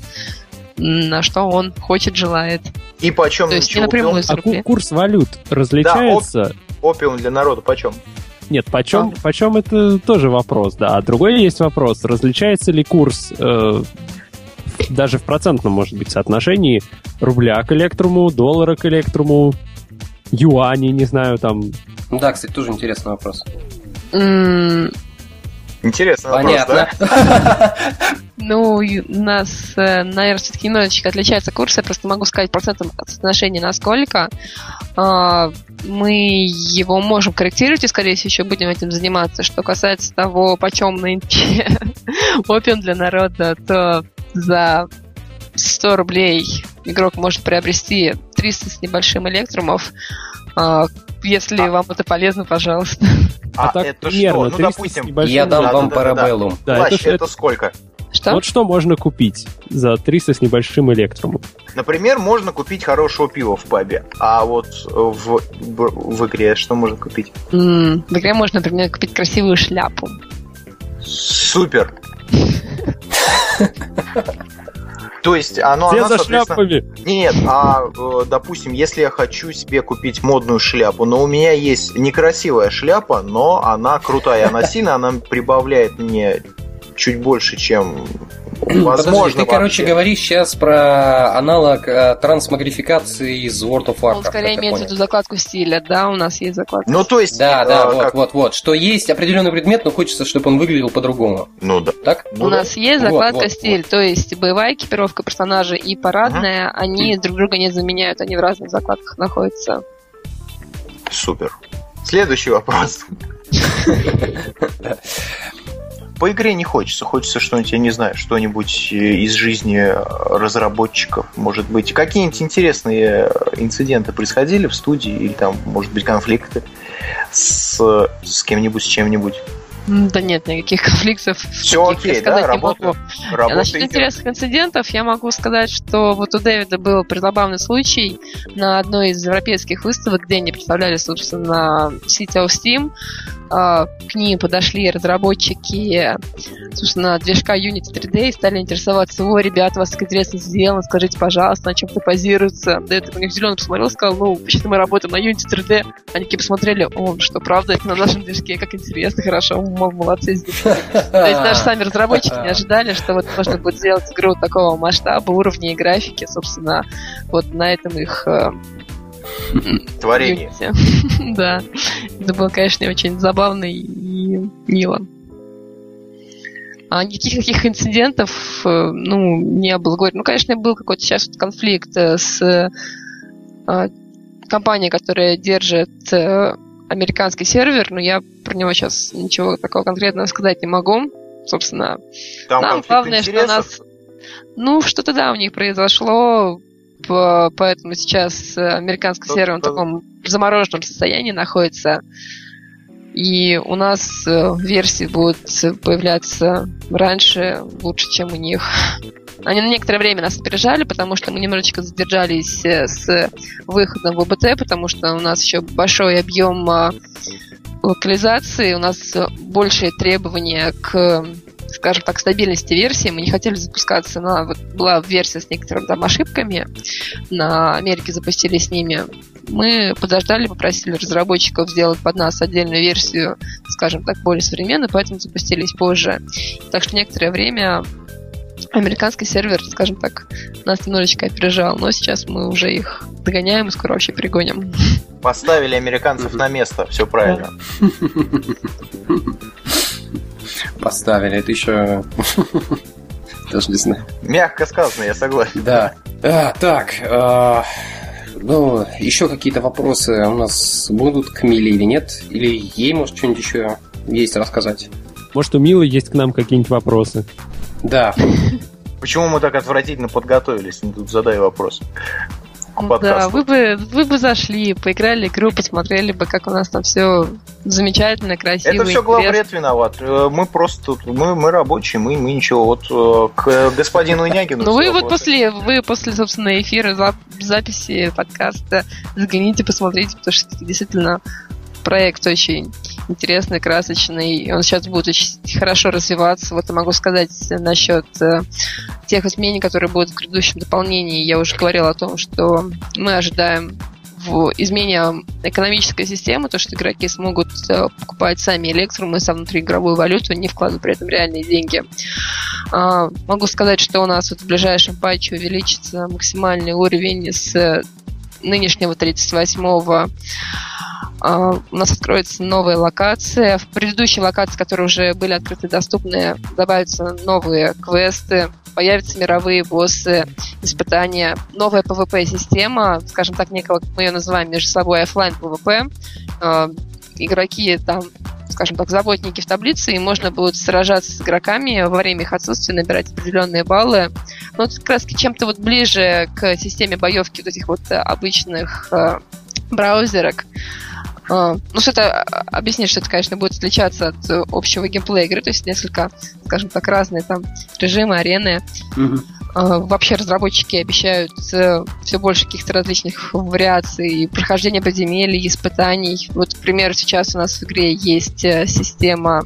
на что он хочет, желает. И почем То есть не напрямую А курс валют различается? Опиум для народа почем? Нет, почем, почем это тоже вопрос, да. А другой есть вопрос, различается ли курс э, даже в процентном, может быть, соотношении рубля к электруму, доллара к электруму, юани, не знаю, там. Да, кстати, тоже интересный вопрос. Интересно Понятно. Ну, у нас, э, наверное, все-таки немножечко отличается курс. Я просто могу сказать процентом соотношения насколько. А, Мы его можем корректировать и, скорее всего, еще будем этим заниматься. Что касается того, почем нынче опиум для народа, то за 100 рублей игрок может приобрести 300 с небольшим электрумов. А, Если А. вам это полезно, пожалуйста. А, так это примерно, что? Ну, 300 с допустим. Я дам Да, вам да, да, да, да. плащ это, это сколько? Что? Вот что можно купить за 300 с небольшим электрумом? Например, можно купить хорошего пива в пабе, а вот в, в, в игре что можно купить? М, В игре можно, например, купить красивую шляпу. Супер! То есть оно, Все она, за шляпами! Не, Нет, а э, допустим, если я хочу себе купить модную шляпу, но у меня есть некрасивая шляпа, но она крутая, она сильная, она прибавляет мне чуть больше, чем возможно. Подожди, ты, короче, говоришь сейчас про аналог э, трансмагрификации из World of Warcraft. Он скорее имеет в виду закладку стиля, да, у нас есть закладка. Ну, то есть... Да, э, да, вот, как- вот, вот. Что есть определенный предмет, но хочется, чтобы он выглядел по-другому. Ну, да. Так? Ну, у да. нас есть Вот, закладка вот, стиль, то есть боевая экипировка персонажа и парадная, они друг друга не заменяют, они в разных закладках находятся. Супер. Следующий вопрос. По игре не хочется. Хочется что-нибудь, я не знаю, что-нибудь э, из жизни э, разработчиков, может быть. Какие-нибудь интересные инциденты происходили в студии, или там, может быть, конфликты с, с кем-нибудь, с чем-нибудь. Да нет, никаких конфликтов. Все таких я окей, сказать да? не Работа, могу. Работа Насчет идет. интересных инцидентов я могу сказать, что вот у Дэвида был призабавный случай на одной из европейских выставок, где они представляли, собственно, City of Steam. А, к ним подошли разработчики, собственно, движка Unity 3D и стали интересоваться, о, ребята, у вас так интересно сделано, скажите, пожалуйста, на чем это базируется. Да это у них зеленый посмотрел, сказал, ну, вообще-то мы работаем на Unity 3D. Они такие посмотрели, о, что правда, это на нашем движке, как интересно, хорошо, молодцы. То есть даже сами разработчики не ожидали, что вот можно будет сделать игру такого масштаба, уровня и графики, собственно, вот на этом их э, Творение. да. Это было, конечно, очень забавно и мило. А никаких таких инцидентов, э, ну, не было. Ну, конечно, был какой-то сейчас конфликт э, с э, компанией, которая держит американский сервер, но я про него сейчас ничего такого конкретного сказать не могу. Собственно, Там нам главное, интересов? что нас... Ну, что-то да, у них произошло, поэтому сейчас американский Что-то сервер в таком замороженном состоянии находится. И у нас э, версии будут появляться раньше, лучше, чем у них. Они на некоторое время нас опережали, потому что мы немножечко задержались э, с выходом в ОБТ, потому что у нас еще большой объем а, локализации, у нас большие требования к скажем так, стабильности версии. Мы не хотели запускаться на... Вот была версия с некоторыми там ошибками. На Америке запустили с ними. Мы подождали, попросили разработчиков сделать под нас отдельную версию, скажем так, более современную, поэтому запустились позже. Так что некоторое время американский сервер, скажем так, нас немножечко опережал, но сейчас мы уже их догоняем и скоро вообще перегоним. Поставили американцев на место, все правильно. Поставили, это еще... Даже не знаю. Мягко сказано, я согласен. Да. А, так, а, ну, еще какие-то вопросы у нас будут к Миле или нет? Или ей, может, что-нибудь еще есть рассказать? Может, у Милы есть к нам какие-нибудь вопросы? Да. Почему мы так отвратительно подготовились? Ну, тут задай вопрос. Да, вы бы, вы бы зашли, поиграли игру, посмотрели бы, как у нас там все замечательно, красиво. Это все главред виноват. Э, мы просто тут, мы, мы рабочие, мы, мы ничего. Вот э, к господину Инягину. Ну вы вот после, вы после, собственно, эфира, записи подкаста загляните, посмотрите, потому что это действительно проект очень интересный, красочный. Он сейчас будет очень хорошо развиваться. Вот я могу сказать насчет э, тех изменений, которые будут в грядущем дополнении. Я уже говорила о том, что мы ожидаем в измене экономической системы, то, что игроки смогут э, покупать сами электрумы со внутриигровую валюту, не вкладывая при этом реальные деньги. А, могу сказать, что у нас вот в ближайшем патче увеличится максимальный уровень с нынешнего 38-го а, у нас откроется новая локация. В предыдущей локации, которые уже были открыты доступны, добавятся новые квесты, появятся мировые боссы, испытания, новая PvP-система, скажем так, некого, мы ее называем между собой офлайн PvP. А, игроки там скажем так, заботники в таблице, и можно будет сражаться с игроками во время их отсутствия, набирать определенные баллы. Но это как раз чем-то вот ближе к системе боевки вот этих вот обычных э, браузерок. А, ну, что-то а, объяснить, что это, конечно, будет отличаться от э, общего геймплея игры, то есть несколько, скажем так, разные там режимы, арены. Mm-hmm. Вообще разработчики обещают э, все больше каких-то различных вариаций прохождения подземелий, испытаний. Вот, к примеру, сейчас у нас в игре есть э, система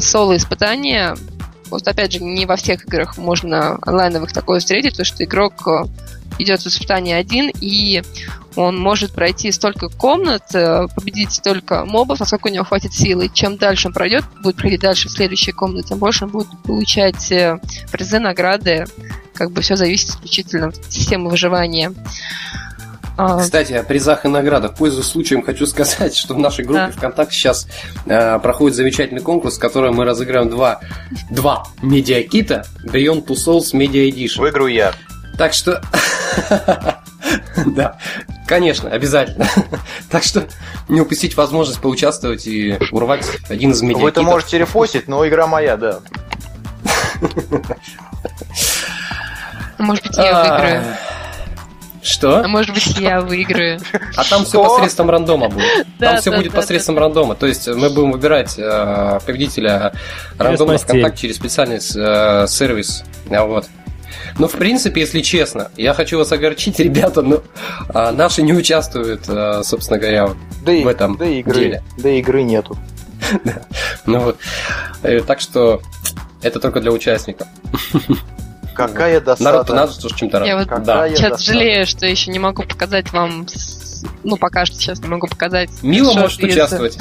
соло-испытания. Вот опять же, не во всех играх можно онлайновых такое встретить, то что игрок идет в испытание один, и он может пройти столько комнат, э, победить столько мобов, насколько у него хватит силы. Чем дальше он пройдет, будет проходить дальше в следующей комнате, тем больше он будет получать э, призы, награды. Как бы все зависит исключительно от системы выживания. А, Кстати, о призах и наградах. Пользуясь случаем, хочу сказать, что в нашей группе да. ВКонтакте сейчас э, проходит замечательный конкурс, в котором мы разыграем два, два медиакита Beyond Two Souls Media Edition. Выиграю я. Так что... Да, конечно, обязательно. Так что не упустить возможность поучаствовать и урвать один из медиакитов. Вы это можете репостить, но игра моя, да. Может быть, я выиграю. Что? А может быть, я выиграю. А там все посредством рандома будет. Там все будет посредством рандома. То есть мы будем выбирать э, победителя рандома ВКонтакте через специальный э, сервис. Вот. Ну, в принципе, если честно, я хочу вас огорчить, ребята, но а, наши не участвуют, а, собственно говоря, да в этом да игры, деле. Да игры нету. Ну вот. Э, так что это только для участников. Какая досада. Народ-то надо тоже чем-то Я вот сейчас досада. жалею, что еще не могу показать вам... Ну, пока что сейчас не могу показать. Мила может участвовать.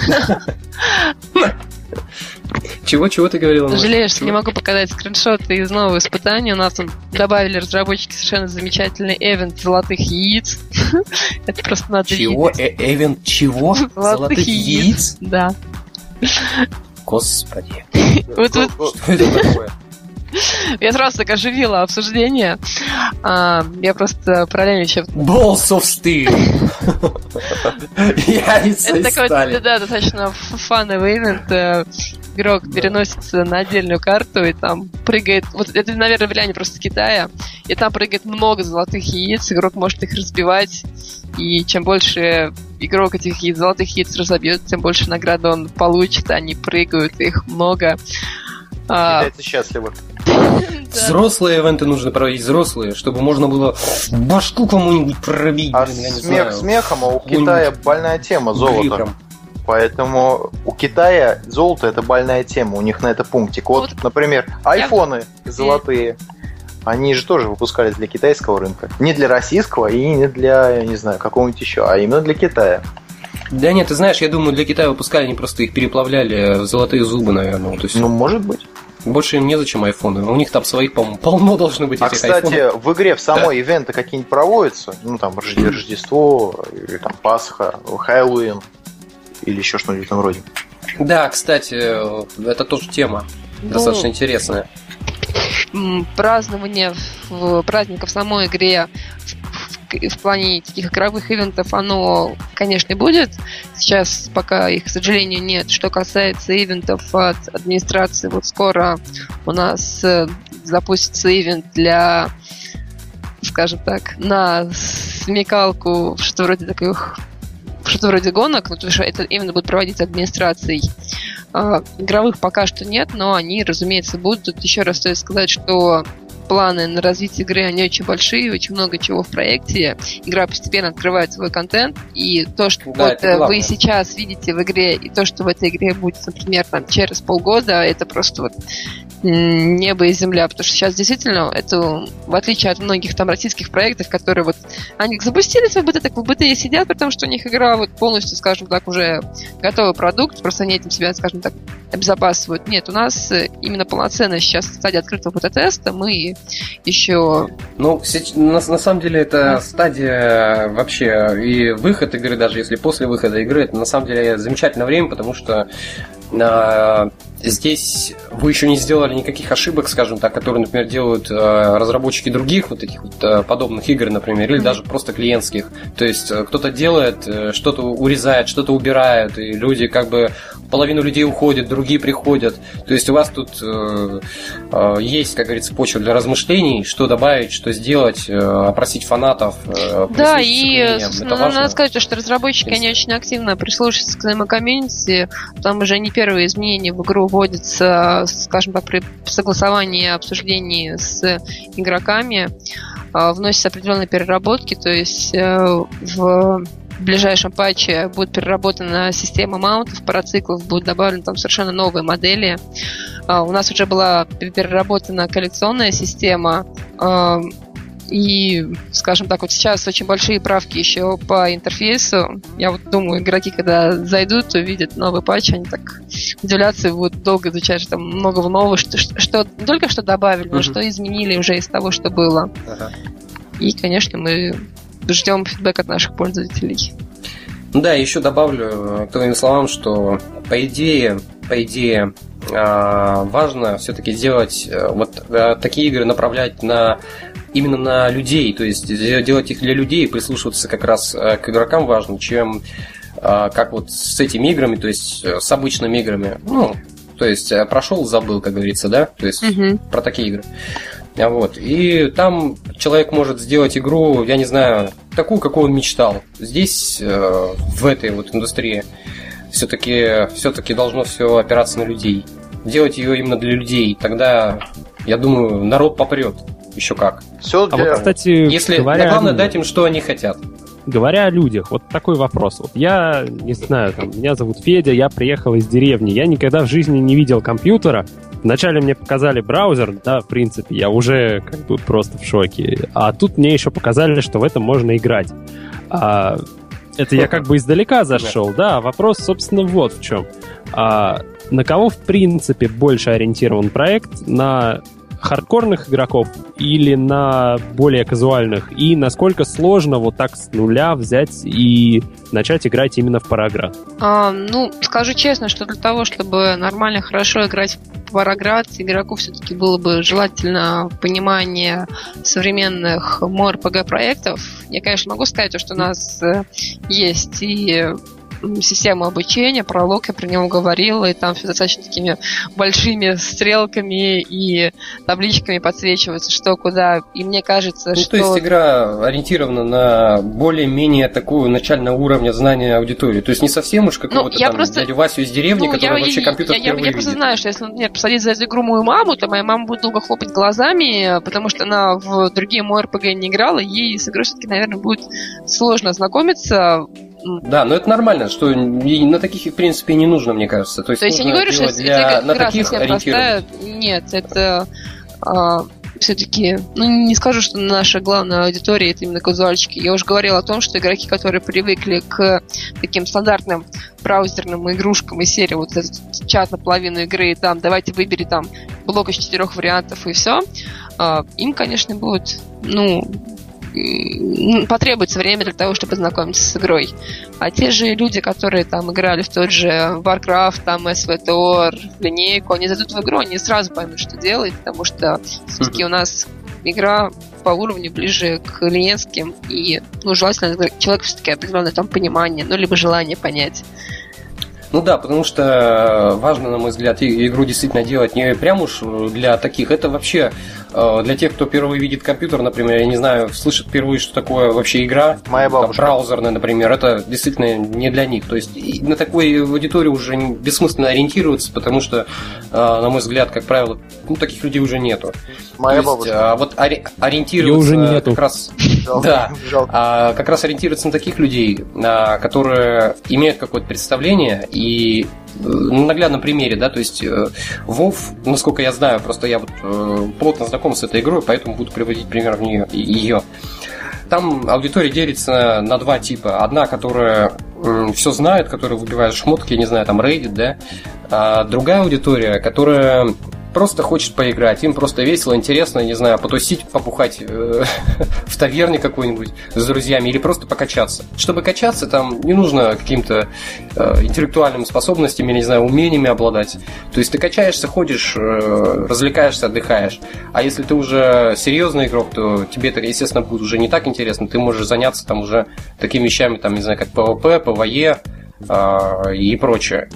Чего-чего ты говорила? Жалею, что не могу показать скриншоты из нового испытания. У нас тут добавили разработчики совершенно замечательный эвент золотых яиц. Это просто надо Чего? Эвент чего? Золотых яиц? Да. Господи. Что это такое? я сразу так оживила обсуждение. А, я просто параллельно еще... Balls of Steel. Это такой, да, достаточно фановый ивент. Э, Игрок переносится на отдельную карту и там прыгает... Вот это, наверное, влияние просто Китая. И там прыгает много золотых яиц. Игрок может их разбивать. И чем больше игрок этих яиц, золотых яиц разобьет, тем больше награды он получит. Они прыгают, их много. А, Китайцы счастливы. Взрослые ивенты нужно проводить взрослые, чтобы можно было башку кому-нибудь пробить, А я смех смехом, а у Китая больная тема золото. Поэтому у Китая золото это больная тема, у них на это пунктик. Вот, Вот например, айфоны золотые. Они же тоже выпускались для китайского рынка. Не для российского и не для, я не знаю, какого-нибудь еще, а именно для Китая. Да нет, ты знаешь, я думаю, для Китая выпускали, они просто их переплавляли в золотые зубы, наверное. То есть Ну, может быть. Больше им незачем айфоны. У них там своих, по-моему, полно должно быть А, этих кстати, айфонов. в игре в самой ивенты какие-нибудь проводятся? Ну, там, Рожде- Рождество, или там Пасха, Хэллоуин, или еще что-нибудь в этом роде. Да, кстати, это тоже тема Ну, достаточно интересная. празднование в, праздника в самой игре в, в- плане таких игровых ивентов, оно, конечно, будет. Сейчас пока их, к сожалению, нет. Что касается ивентов от администрации, вот скоро у нас э, запустится ивент для, скажем так, на смекалку, что вроде таких что-то вроде гонок, ну, потому что это именно будет проводиться администрацией. А, игровых пока что нет, но они, разумеется, будут. Тут еще раз стоит сказать, что планы на развитие игры, они очень большие, очень много чего в проекте. Игра постепенно открывает свой контент, и то, что Да, вот, э, вы сейчас видите в игре, и то, что в этой игре будет, например, там, через полгода, это просто вот небо и земля, потому что сейчас действительно это, в отличие от многих там российских проектов, которые вот они запустили свой БТ, так в БТ сидят, потому что у них игра вот полностью, скажем так, уже готовый продукт, просто они этим себя, скажем так, обезопасивают. Нет, у нас э, именно полноценно сейчас стадия открытого БТ-теста, мы еще... Ну, на, на самом деле это стадия вообще и выход игры, даже если после выхода игры, это на самом деле замечательное время, потому что здесь вы еще не сделали никаких ошибок, скажем так, которые, например, делают а, разработчики других вот этих вот а, подобных игр, например, или даже просто клиентских. То есть э, кто-то делает, э, что-то урезает, что-то убирает, и люди как бы половину людей уходят, другие приходят. То есть у вас тут э, э, есть, как говорится, почва для размышлений, что добавить, что сделать, э, опросить фанатов. э, Да, и собственно, надо сказать, что разработчики, они очень активно прислушиваются к своему комьюнити, там уже не первые изменения в игру вводятся, скажем так, при согласовании и обсуждении с игроками, вносятся определенные переработки, то есть э, в ближайшем патче будет переработана система маунтов, парациклов, будут добавлены там совершенно новые модели. А, У нас уже была переработана коллекционная система, и, скажем так, вот сейчас очень большие правки еще по интерфейсу. Я вот думаю, игроки, когда зайдут, увидят новый патч, они так удивляться и будут долго изучать, что там много нового, что, что, не только что добавили, но что изменили уже из того, что было. И, конечно, мы ждем фидбэк от наших пользователей. Ну да, еще добавлю к твоим словам, что по идее, по идее, а, важно все-таки сделать э, вот э, такие игры направлять на именно на людей, то есть де- делать их для людей и прислушиваться как раз э, к игрокам важно, чем а, как вот с этими играми, то есть э, с обычными играми. Ну, то есть э, прошел, забыл, как говорится, да? То есть Мгм. про такие игры. А Вот. И там человек может сделать игру, я не знаю, такую, какую он мечтал. Здесь, э, в этой вот индустрии, все-таки все-таки должно все опираться на людей. Делать ее именно для людей. Тогда, я думаю, народ попрет. Еще как. Все А для... вот, кстати, Если говоря... главное дать им, что они хотят. говоря о людях, вот такой вопрос. Вот я, не знаю, там, меня зовут Федя, я приехал из деревни, я никогда в жизни не видел компьютера. Вначале мне показали браузер, да, в принципе, я уже как бы просто в шоке. А тут мне еще показали, что в этом можно играть. А, это я как бы издалека зашел, да. Вопрос, собственно, вот в чем. А, на кого, в принципе, больше ориентирован проект? На хардкорных игроков или на более казуальных? И насколько сложно вот так с нуля взять и начать играть именно в параграф? А, ну, скажу честно, что для того, чтобы нормально, хорошо играть в параграф, игроку все-таки было бы желательно понимание современных MORPG проектов. Я, конечно, могу сказать, что у нас э, есть и систему обучения, пролог, я про него говорила, и там все достаточно такими большими стрелками и табличками подсвечивается, что куда. И мне кажется, ну, что... то есть игра ориентирована на более-менее такую начального уровня знания аудитории. То есть не совсем уж какого-то ну, там просто... дядю Васю из деревни, ну, который я, вообще компьютер я, я, я просто знаю, что если, например, посадить за эту игру мою маму, то моя мама будет долго хлопать глазами, потому что она в другие мой РПГ не играла, ей с игрой все-таки, наверное, будет сложно знакомиться. Да, но это нормально, что на таких, в принципе, не нужно, мне кажется. То есть, То есть я не говорю, что для, на таких простая. Нет, это а, все-таки, ну, не скажу, что наша главная аудитория это именно казуальщики. Я уже говорила о том, что игроки, которые привыкли к таким стандартным браузерным игрушкам из серии вот этот чат наполовину игры, там, давайте выбери там блок из четырех вариантов и все, а, им, конечно, будет, ну, потребуется время для того, чтобы знакомиться с игрой. А те же люди, которые там играли в тот же Warcraft, там SVTOR, линейку, они зайдут в игру, они сразу поймут, что делать, потому что все-таки у нас игра по уровню ближе к клиентским, и ну, желательно человек все-таки определенное там понимание, ну, либо желание понять. Ну да, потому что важно, на мой взгляд, игру действительно делать не прям уж для таких. Это вообще э, для тех, кто впервые видит компьютер, например, я не знаю, слышит впервые, что такое вообще игра. Моя бабушка. Браузерная, например, это действительно не для них. То есть на такой аудитории уже бессмысленно ориентироваться, потому что, э, на мой взгляд, как правило, ну, таких людей уже нету. Моя То есть, бабушка. А, вот ори- ориентироваться уже нету. как раз... Да, а, как раз ориентироваться на таких людей, а, которые имеют какое-то представление и э, на наглядном примере, да, то есть WoW, э, насколько я знаю, просто я вот э, плотно знаком с этой игрой, поэтому буду приводить пример в нее, ее. Там аудитория делится на два типа. Одна, которая все знает, которая выбивает шмотки, не знаю, там Reddit, да. А другая аудитория, которая просто хочет поиграть, им просто весело, интересно, не знаю, потусить, попухать э, в таверне какой-нибудь с друзьями или просто покачаться. Чтобы качаться, там не нужно каким-то э, интеллектуальным способностями, не знаю, умениями обладать. То есть ты качаешься, ходишь, э, развлекаешься, отдыхаешь. А если ты уже серьезный игрок, то тебе это, естественно, будет уже не так интересно. Ты можешь заняться там уже такими вещами, там, не знаю, как PvP, PvE э, и прочее.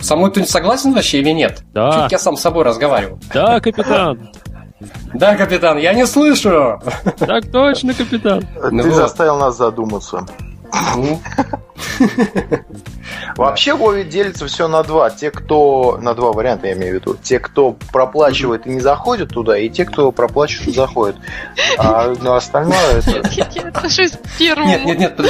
Со мной кто-нибудь согласен вообще или нет? Да. Чуть я сам с собой разговариваю. Да, капитан. Да, капитан, я не слышу. Так точно, капитан. Ты ну заставил нас задуматься. Вообще Вове делится все на два. Те, кто... На два варианта я имею в виду. Те, кто проплачивает и не заходит туда, и те, кто проплачивает и заходит. А ну, остальное это... Я отношусь к первому. Нет, нет, нет,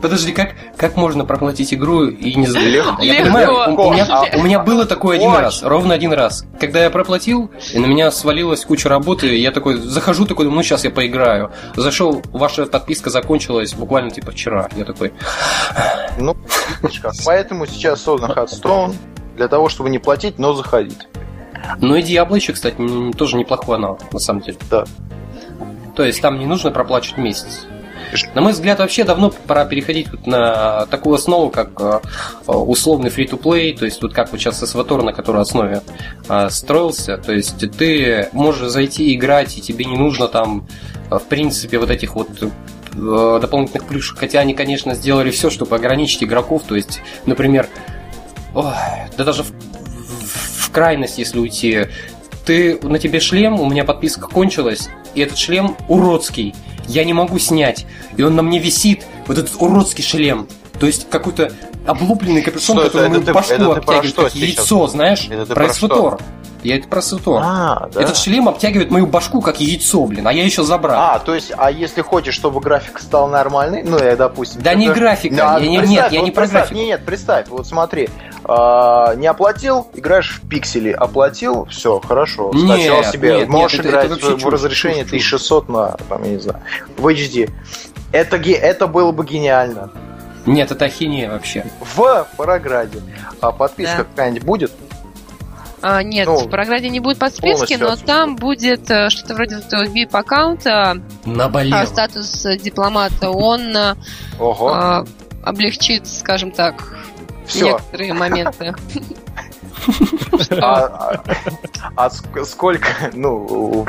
подожди, как, как можно проплатить игру и не заходить? Я понимаю, у меня, у меня было такое один раз, ровно один раз. Когда я проплатил, и на меня свалилась куча работы, я такой захожу, такой, ну сейчас я поиграю. Зашел, ваша подписка закончилась буквально типа вчера. Я такой... Ну, поэтому сейчас создан Hearthstone для того, чтобы не платить, но заходить. Ну и Diablo еще, кстати, тоже неплохой аналог, на самом деле. Да. То есть там не нужно проплачивать месяц. На мой взгляд, вообще давно пора переходить вот на такую основу, как э, условный free-to-play, то есть вот как вот сейчас SVTOR, на которой основе э, строился, то есть ты можешь зайти играть, и тебе не нужно там, э, в принципе, вот этих вот дополнительных плюшек, хотя они, конечно, сделали все, чтобы ограничить игроков, то есть, например, ой, да даже в, в, в крайность, если уйти, ты на тебе шлем, у меня подписка кончилась, и этот шлем уродский. Я не могу снять. И он на мне висит, вот этот уродский шлем. То есть какой-то облупленный капюшон, что который это, башку это обтягивает, как яйцо, знаешь? Это про СВТОР. Я это про то. А, да. Этот шлем обтягивает мою башку как яйцо, блин, а я еще забрал. А, то есть, а если хочешь, чтобы график стал нормальный, ну, я, допустим... Да не это- графика, Да, я не- нет, я вот не про представь, графику. Не, нет, представь, вот смотри, а, не оплатил, играешь в пиксели, оплатил, все, хорошо. Нет, Скачал себе, нет, можешь нет, это- играть это вообще в чушь, разрешение чушь, чушь. 1600 на, там, я не знаю, в HD. Это, это было бы гениально. Нет, это ахинея вообще. В Параграде. А подписка Да. какая-нибудь будет? А, нет, Ну, в программе не будет подписки, но отсутствует. там будет э, что-то вроде этого VIP-аккаунта, а статус э, дипломата, он э, Ого, а, облегчит, скажем так, все. некоторые моменты. А, а- а ск- сколько, ну,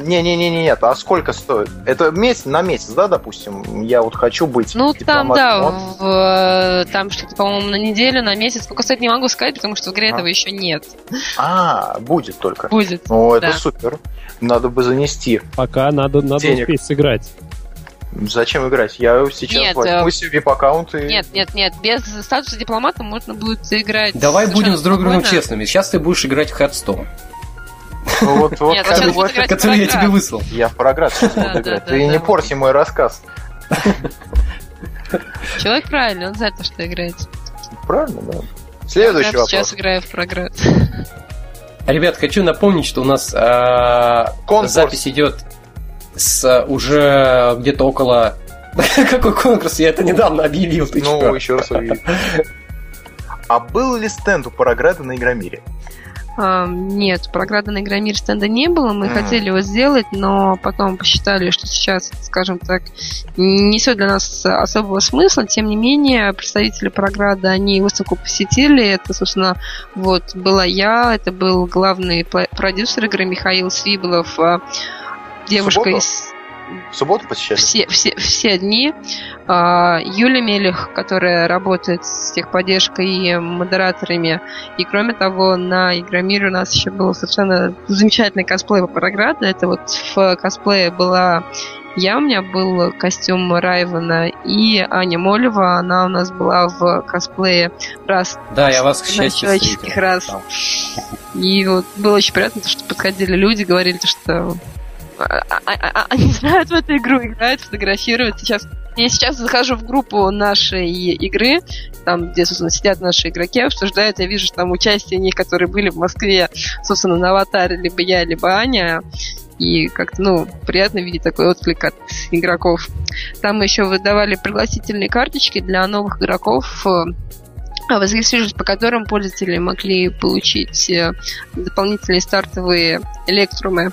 не-не-не, нет, а сколько стоит? Это месяц на месяц, да, допустим? Я вот хочу быть Ну, там, да, в, э, там что-то, по-моему, на неделю, на месяц. Сколько стоит, не могу сказать, потому что в игре А. этого еще нет. А, будет только. Будет. Ну, это Да. супер. Надо бы занести. Пока надо, надо Денег. успеть сыграть. Зачем играть? Я сейчас Нет, возьму э, себе аккаунт и... Нет, нет, нет, без статуса дипломата можно будет играть. Давай будем с друг другом честными. Сейчас ты будешь играть в Headstone, Ну, вот, вот Нет, как который я Проград. тебе выслал. Я в прогресс сейчас буду играть. Ты не порти мой рассказ. Человек правильный, он знает, во что играет. Правильно, да. Следующий Я сейчас вопрос. играю в прогресс. Ребят, хочу напомнить, что у нас Конкурс. запись идет с уже где-то около... Какой конкурс? Я это недавно объявил, ты Ну, чё? еще раз увидим. А был ли стенд у Параграда на Игромире? Нет, програда на Игромир стенда не было. Мы Мгм. хотели его сделать, но потом посчитали, что сейчас, скажем так, не несет для нас особого смысла. Тем не менее, представители програда, они выставку посетили. Это, собственно, вот была я, это был главный продюсер игры Михаил Свиблов, а, девушка субботу? из В субботу посещали? все, все, все дни. А, Юля Мелих, которая работает с техподдержкой и модераторами. И кроме того, на Игромире у нас еще был совершенно замечательный косплей по Параграду. Это вот в косплее была я, у меня был костюм Райвана, и Аня Молева, она у нас была в косплее раз Да, я вас, к счастью, человеческих раз. И вот было очень приятно, то, что подходили люди, говорили, то, что они знают в эту игру, играют, фотографируют. Сейчас я сейчас захожу в группу нашей игры, там, где, собственно, сидят наши игроки, обсуждают, я вижу, что там участие них, которые были в Москве, собственно, на аватаре, либо я, либо Аня. И как-то, ну, приятно видеть такой отклик от игроков. Там еще выдавали пригласительные карточки для новых игроков, э, а, по которым пользователи могли получить э, дополнительные стартовые электрумы.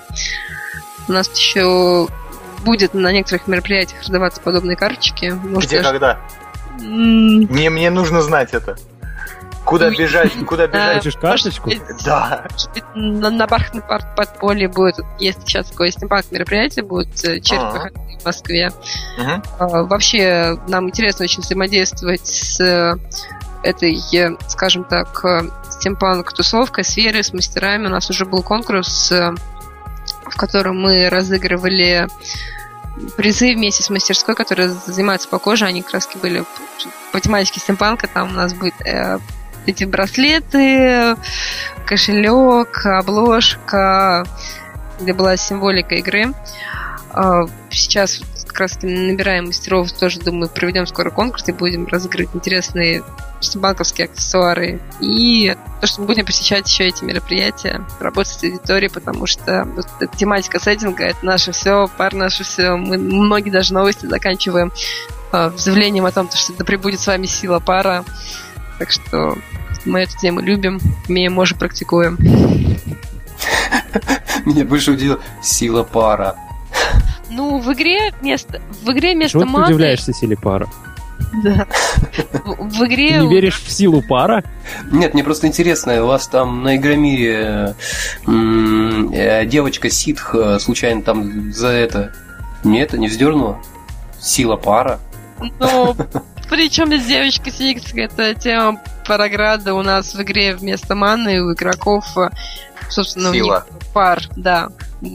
У нас еще будет на некоторых мероприятиях раздаваться подобные карточки. Может, Где, даже- когда? Мне, мне нужно знать это. Куда бежать, куда бежать? Хочешь карточку? Да. на, на бархатном пар- подполье будет, есть сейчас такое стимпанк мероприятие, будет э, черт А. выходные в Москве. А, Вообще, нам интересно очень взаимодействовать с э, этой, э, скажем так, стимпанк-тусовкой, сферой, с мастерами. У нас уже был конкурс, в котором мы разыгрывали призы вместе с мастерской, которая занимается по коже. Они краски были по тематике стимпанка. Там у нас будет э, эти браслеты, кошелек, обложка, где была символика игры. А, Сейчас как раз набираем мастеров, тоже, думаю, проведем скоро конкурс и будем разыгрывать интересные банковские аксессуары. И то, что мы будем посещать еще эти мероприятия, работать с аудиторией, потому что вот тематика сеттинга — это наше все, пар наше все. Мы многие даже новости заканчиваем э, заявлением о том, что да прибудет с вами сила пара. Так что мы эту тему любим, умеем, можем, практикуем. Меня больше удивила сила пара. Ну, в игре вместо, в игре вместо Чего ты маты... удивляешься силе пара? Да. В, в Ты игре... не веришь в силу пара? Нет, мне просто интересно, у вас там на Игромире э, девочка ситх э, случайно там за это... Не это, не вздернула? Сила пара? Ну, причем здесь девочка Сикс, это тема Параграда у нас в игре вместо маны у игроков, э, собственно, Сила. у них пар, да.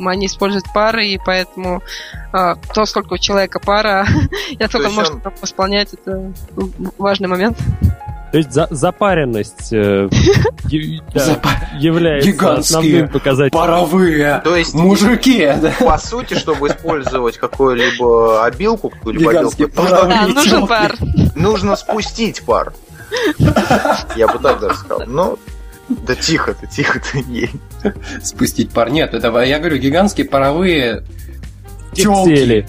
Они используют пары, и поэтому а, то, сколько у человека пара, и насколько он может он- восполнять, это важный момент. То есть за, запаренность э, е- да, Запа- является Гигантские основным показателем. Паровые То есть, мужики, да. по сути, чтобы использовать какую-либо обилку, какую-либо. Да, нужен пар. нужно спустить пар. Я бы так даже сказал. Ну, да тихо ты, тихо ты. ей. Спустить пар. Нет, это, я говорю, гигантские паровые Тели. тёлки.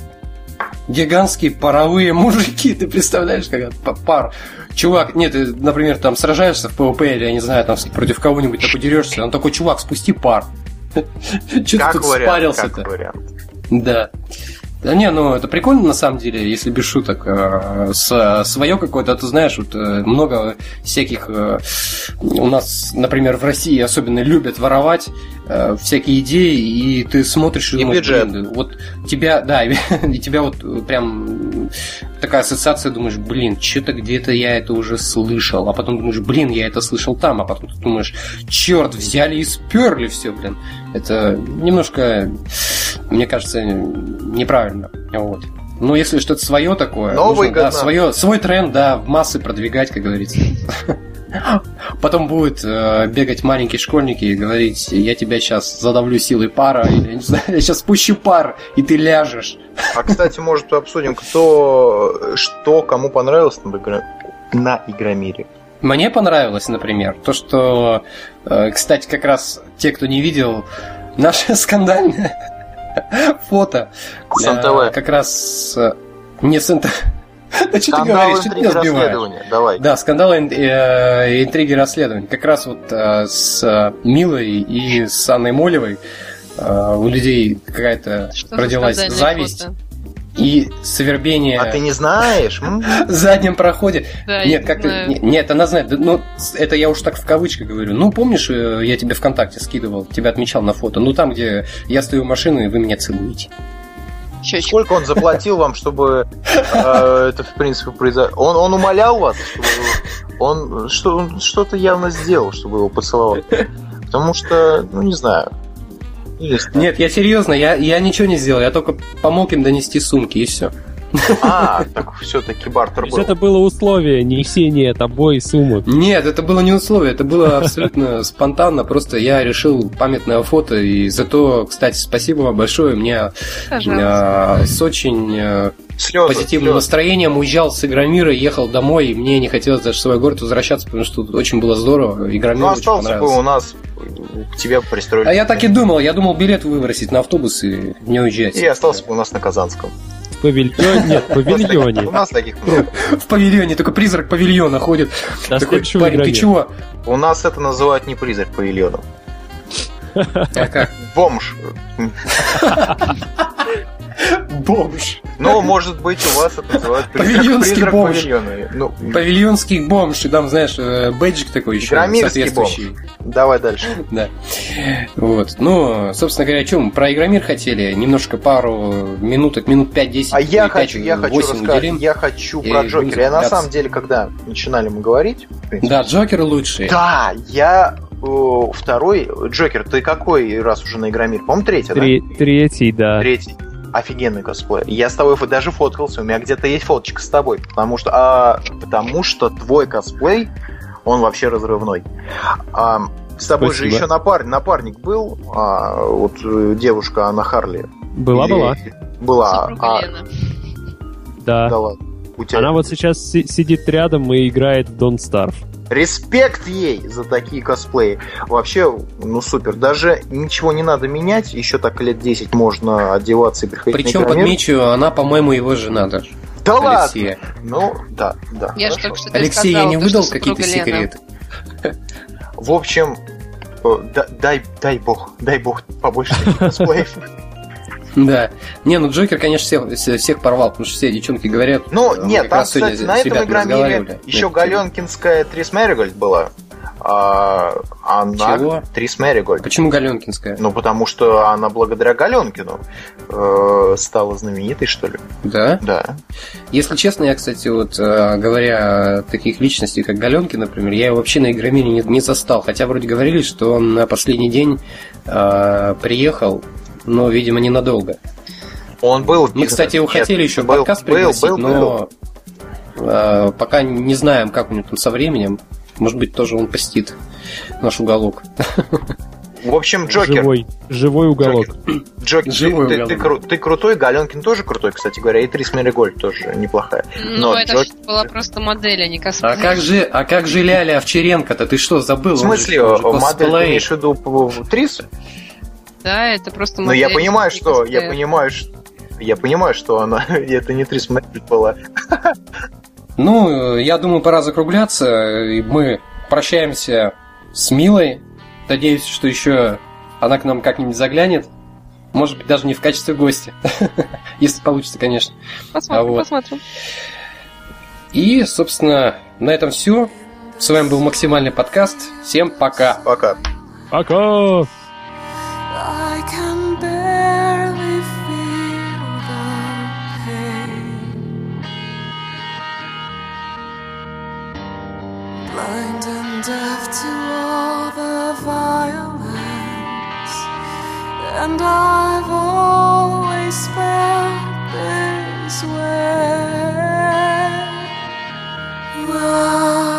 Гигантские паровые мужики, ты представляешь, как пар. Чувак, нет, ты, например, там сражаешься в ПВП или, я не знаю, там против кого-нибудь такой дерешься, он такой, чувак, спусти пар. Че ты тут спарился-то? Да. Да не, ну это прикольно на самом деле, если без шуток. э, С, свое какое-то, ты знаешь, вот э, много всяких э, у нас, например, в России особенно любят воровать э, всякие идеи, и ты смотришь и, И думаешь, бюджет. блин, вот тебя, да, и тебя вот прям такая ассоциация, думаешь, блин, что-то где-то я это уже слышал, а потом думаешь, блин, я это слышал там, а потом ты думаешь, черт, взяли и сперли все, блин. Это немножко, мне кажется, неправильно. Вот. Но если что-то свое такое, Но нужно, да, свое, свой тренд, да, в массы продвигать, как говорится. Потом будет э, бегать маленькие школьники и говорить, я тебя сейчас задавлю силой пара, или, я не знаю, я сейчас спущу пар, и ты ляжешь. А, кстати, может, обсудим, кто, что, кому понравилось на, игра... на Игромире. Мне понравилось, например, то, что, э, кстати, как раз те, кто не видел, наше скандальное фото. Э. Как раз э, не с. Да что ты говоришь, что ты интриги, меня сбиваешь? расследования. Давай. Да, скандалы э, интриги расследований. Как раз вот э, с э, Милой и с Анной Молевой у людей какая-то родилась зависть и свербение А ты не знаешь? В заднем проходе. Да, Нет, как ты... Нет, она знает. Ну, это я уж так в кавычках говорю. Ну, помнишь, я тебе ВКонтакте скидывал, тебя отмечал на фото. Ну, там, где я стою в машине, и вы меня целуете. Щечку. Сколько он заплатил вам, чтобы э, это, в принципе, произошло? Он, он умолял вас, чтобы он что, он что-то явно сделал, чтобы его поцеловать. Потому что, ну, не знаю. Не знаю. Нет, я серьезно, я, я ничего не сделал. Я только помог им донести сумки, и все. А, так все-таки бартер был. это было условие несения тобой суммы. Нет, это было не условие, это было абсолютно спонтанно. Просто я решил памятное фото, и зато, кстати, спасибо вам большое. Мне э, с очень э, Слезы, позитивным слезы. настроением уезжал с Игромира, ехал домой, и мне не хотелось даже в свой город возвращаться, потому что тут очень было здорово. Игромир Ну, очень остался бы у нас, к тебе пристроили. А я так и думал, я думал билет выбросить на автобус и не уезжать. И остался бы у нас на Казанском. Павильоне, нет, в У павильоне. нас таких. В павильоне, только призрак павильона ходит. Такой, парень, ты чего? У нас это называют не призрак павильона. А как? Бомж. Бомж. Ну, может быть, у вас это называют призрак, Павильонский призрак бомж. павильона. Ну, Павильонский бомж, и там, знаешь, э, бейджик такой еще соответствующий. давай дальше. Да. Вот. Ну, собственно говоря, о чем? Про Игромир хотели. Немножко пару минуток, минут 5-10. А я хочу, 5, я хочу 8 рассказать, я хочу про Джокера. Я на самом деле, когда начинали мы говорить, Да, Джокер лучший. да, я второй Джокер. Ты какой раз уже на Игромир? По-моему, третий, Тре- Третий, да? да. Третий. Офигенный косплей. Я с тобой даже фоткался, у меня где-то есть фоточка с тобой, потому что, а, потому что твой косплей, он вообще разрывной. А, с тобой же Спасибо. еще напар... напарник был, а, вот э, девушка Анна Харли. Была, Или- была. Была. А. Да. да ладно. У тебя- Она вот сейчас си- сидит рядом и играет в Don't Starve. Респект ей за такие косплеи. Вообще, ну супер. Даже ничего не надо менять. Еще так лет 10 можно одеваться и приходить Причем, на Игромир. подмечу, она, по-моему, его жена даже. Да ладно! Алексея. Ну, да, да. Я же хорошо. только что Алексей, я сказала, не то, выдал какие-то Лена. секреты? В общем, э, да- дай, дай бог, дай бог побольше таких косплеев. Да. Не, ну Джокер, конечно, всех, всех- порвал, потому что все девчонки говорят. Ну, мы нет, там, кстати, на этом игромире еще Галенкинская Трис Меригольд была. А, она... Чего? Трис Меригольд. Почему Галенкинская? Ну, потому что она благодаря Галенкину э, стала знаменитой, что ли. Да? Да. Если честно, я, кстати, вот э, говоря о таких личностей, как Галенки, например, я его вообще на Игромире не, не застал. Хотя вроде говорили, что он на последний день э, приехал, но, видимо, ненадолго. Он был... Мы, кстати, его Нет, хотели еще был, подкаст был, пригласить, был, был. но Э, пока не знаем, как у него там со временем. Может быть, тоже он посетит наш уголок. В общем, Джокер. Живой, живой уголок. Джокер, Живой ты, уголок. ты, кру- ты крутой, Галенкин тоже крутой, кстати говоря, и Трис Меригольд тоже неплохая. Ну, Но это Джок- была просто модель, а не А косплей. как же, а как же Ляля Овчаренко-то? Ты что, забыл? В Он же- смысле, он же модель ты имеешь в виду по- в Трис? Да, это просто Ну, я понимаю, что, я понимаю, что я понимаю, что она, это не Трис Меригольд была. Ну, я думаю, пора закругляться. И Мы прощаемся с Милой. Надеюсь, что еще она к нам как-нибудь заглянет. Может быть, даже не в качестве гостя. Если получится, конечно. Посмотрим, А вот. посмотрим. И, собственно, на этом все. С вами был максимальный подкаст. Всем пока. Пока. Пока! Blind and deaf to all the violence, and I've always felt this way. On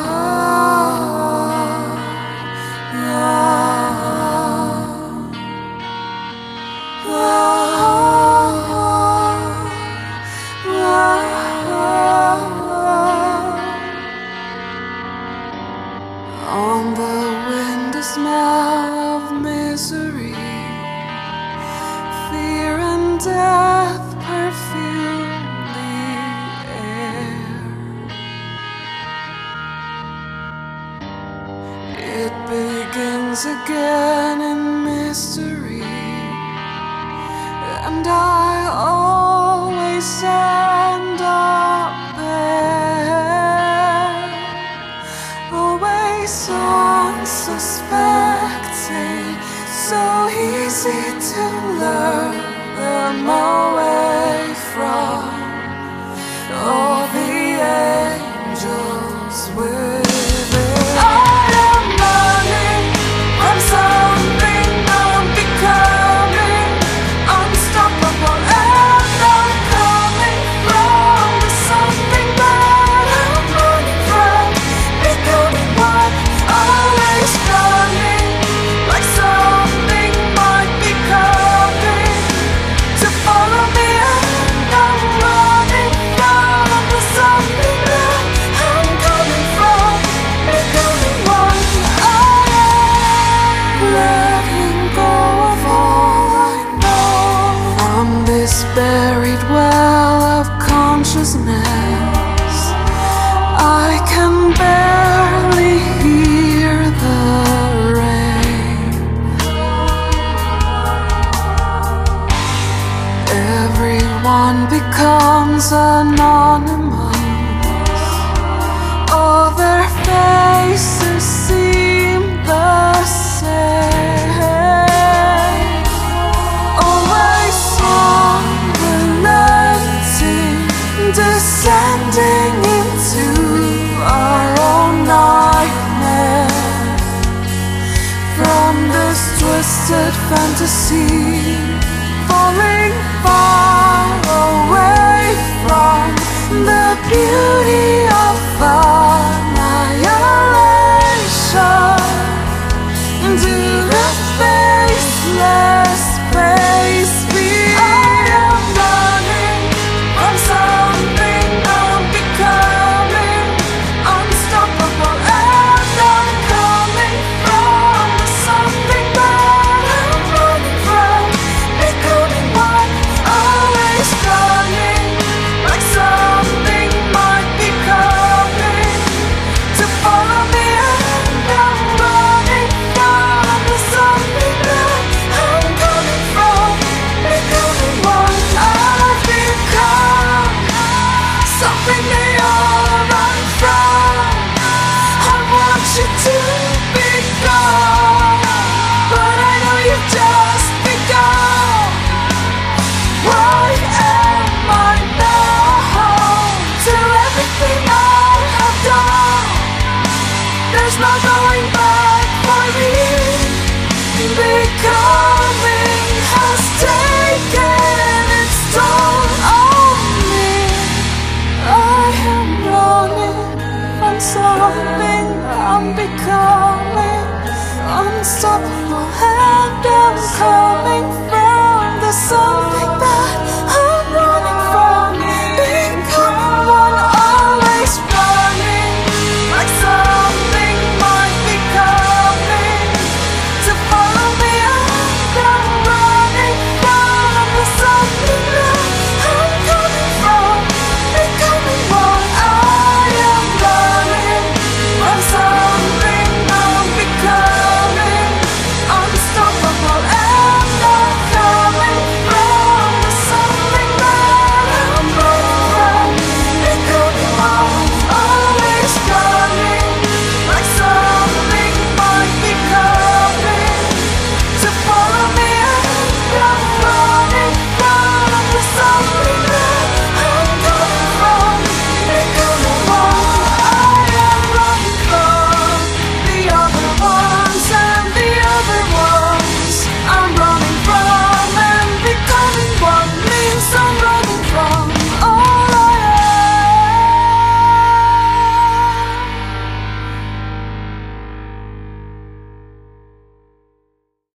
again in mystery, and I always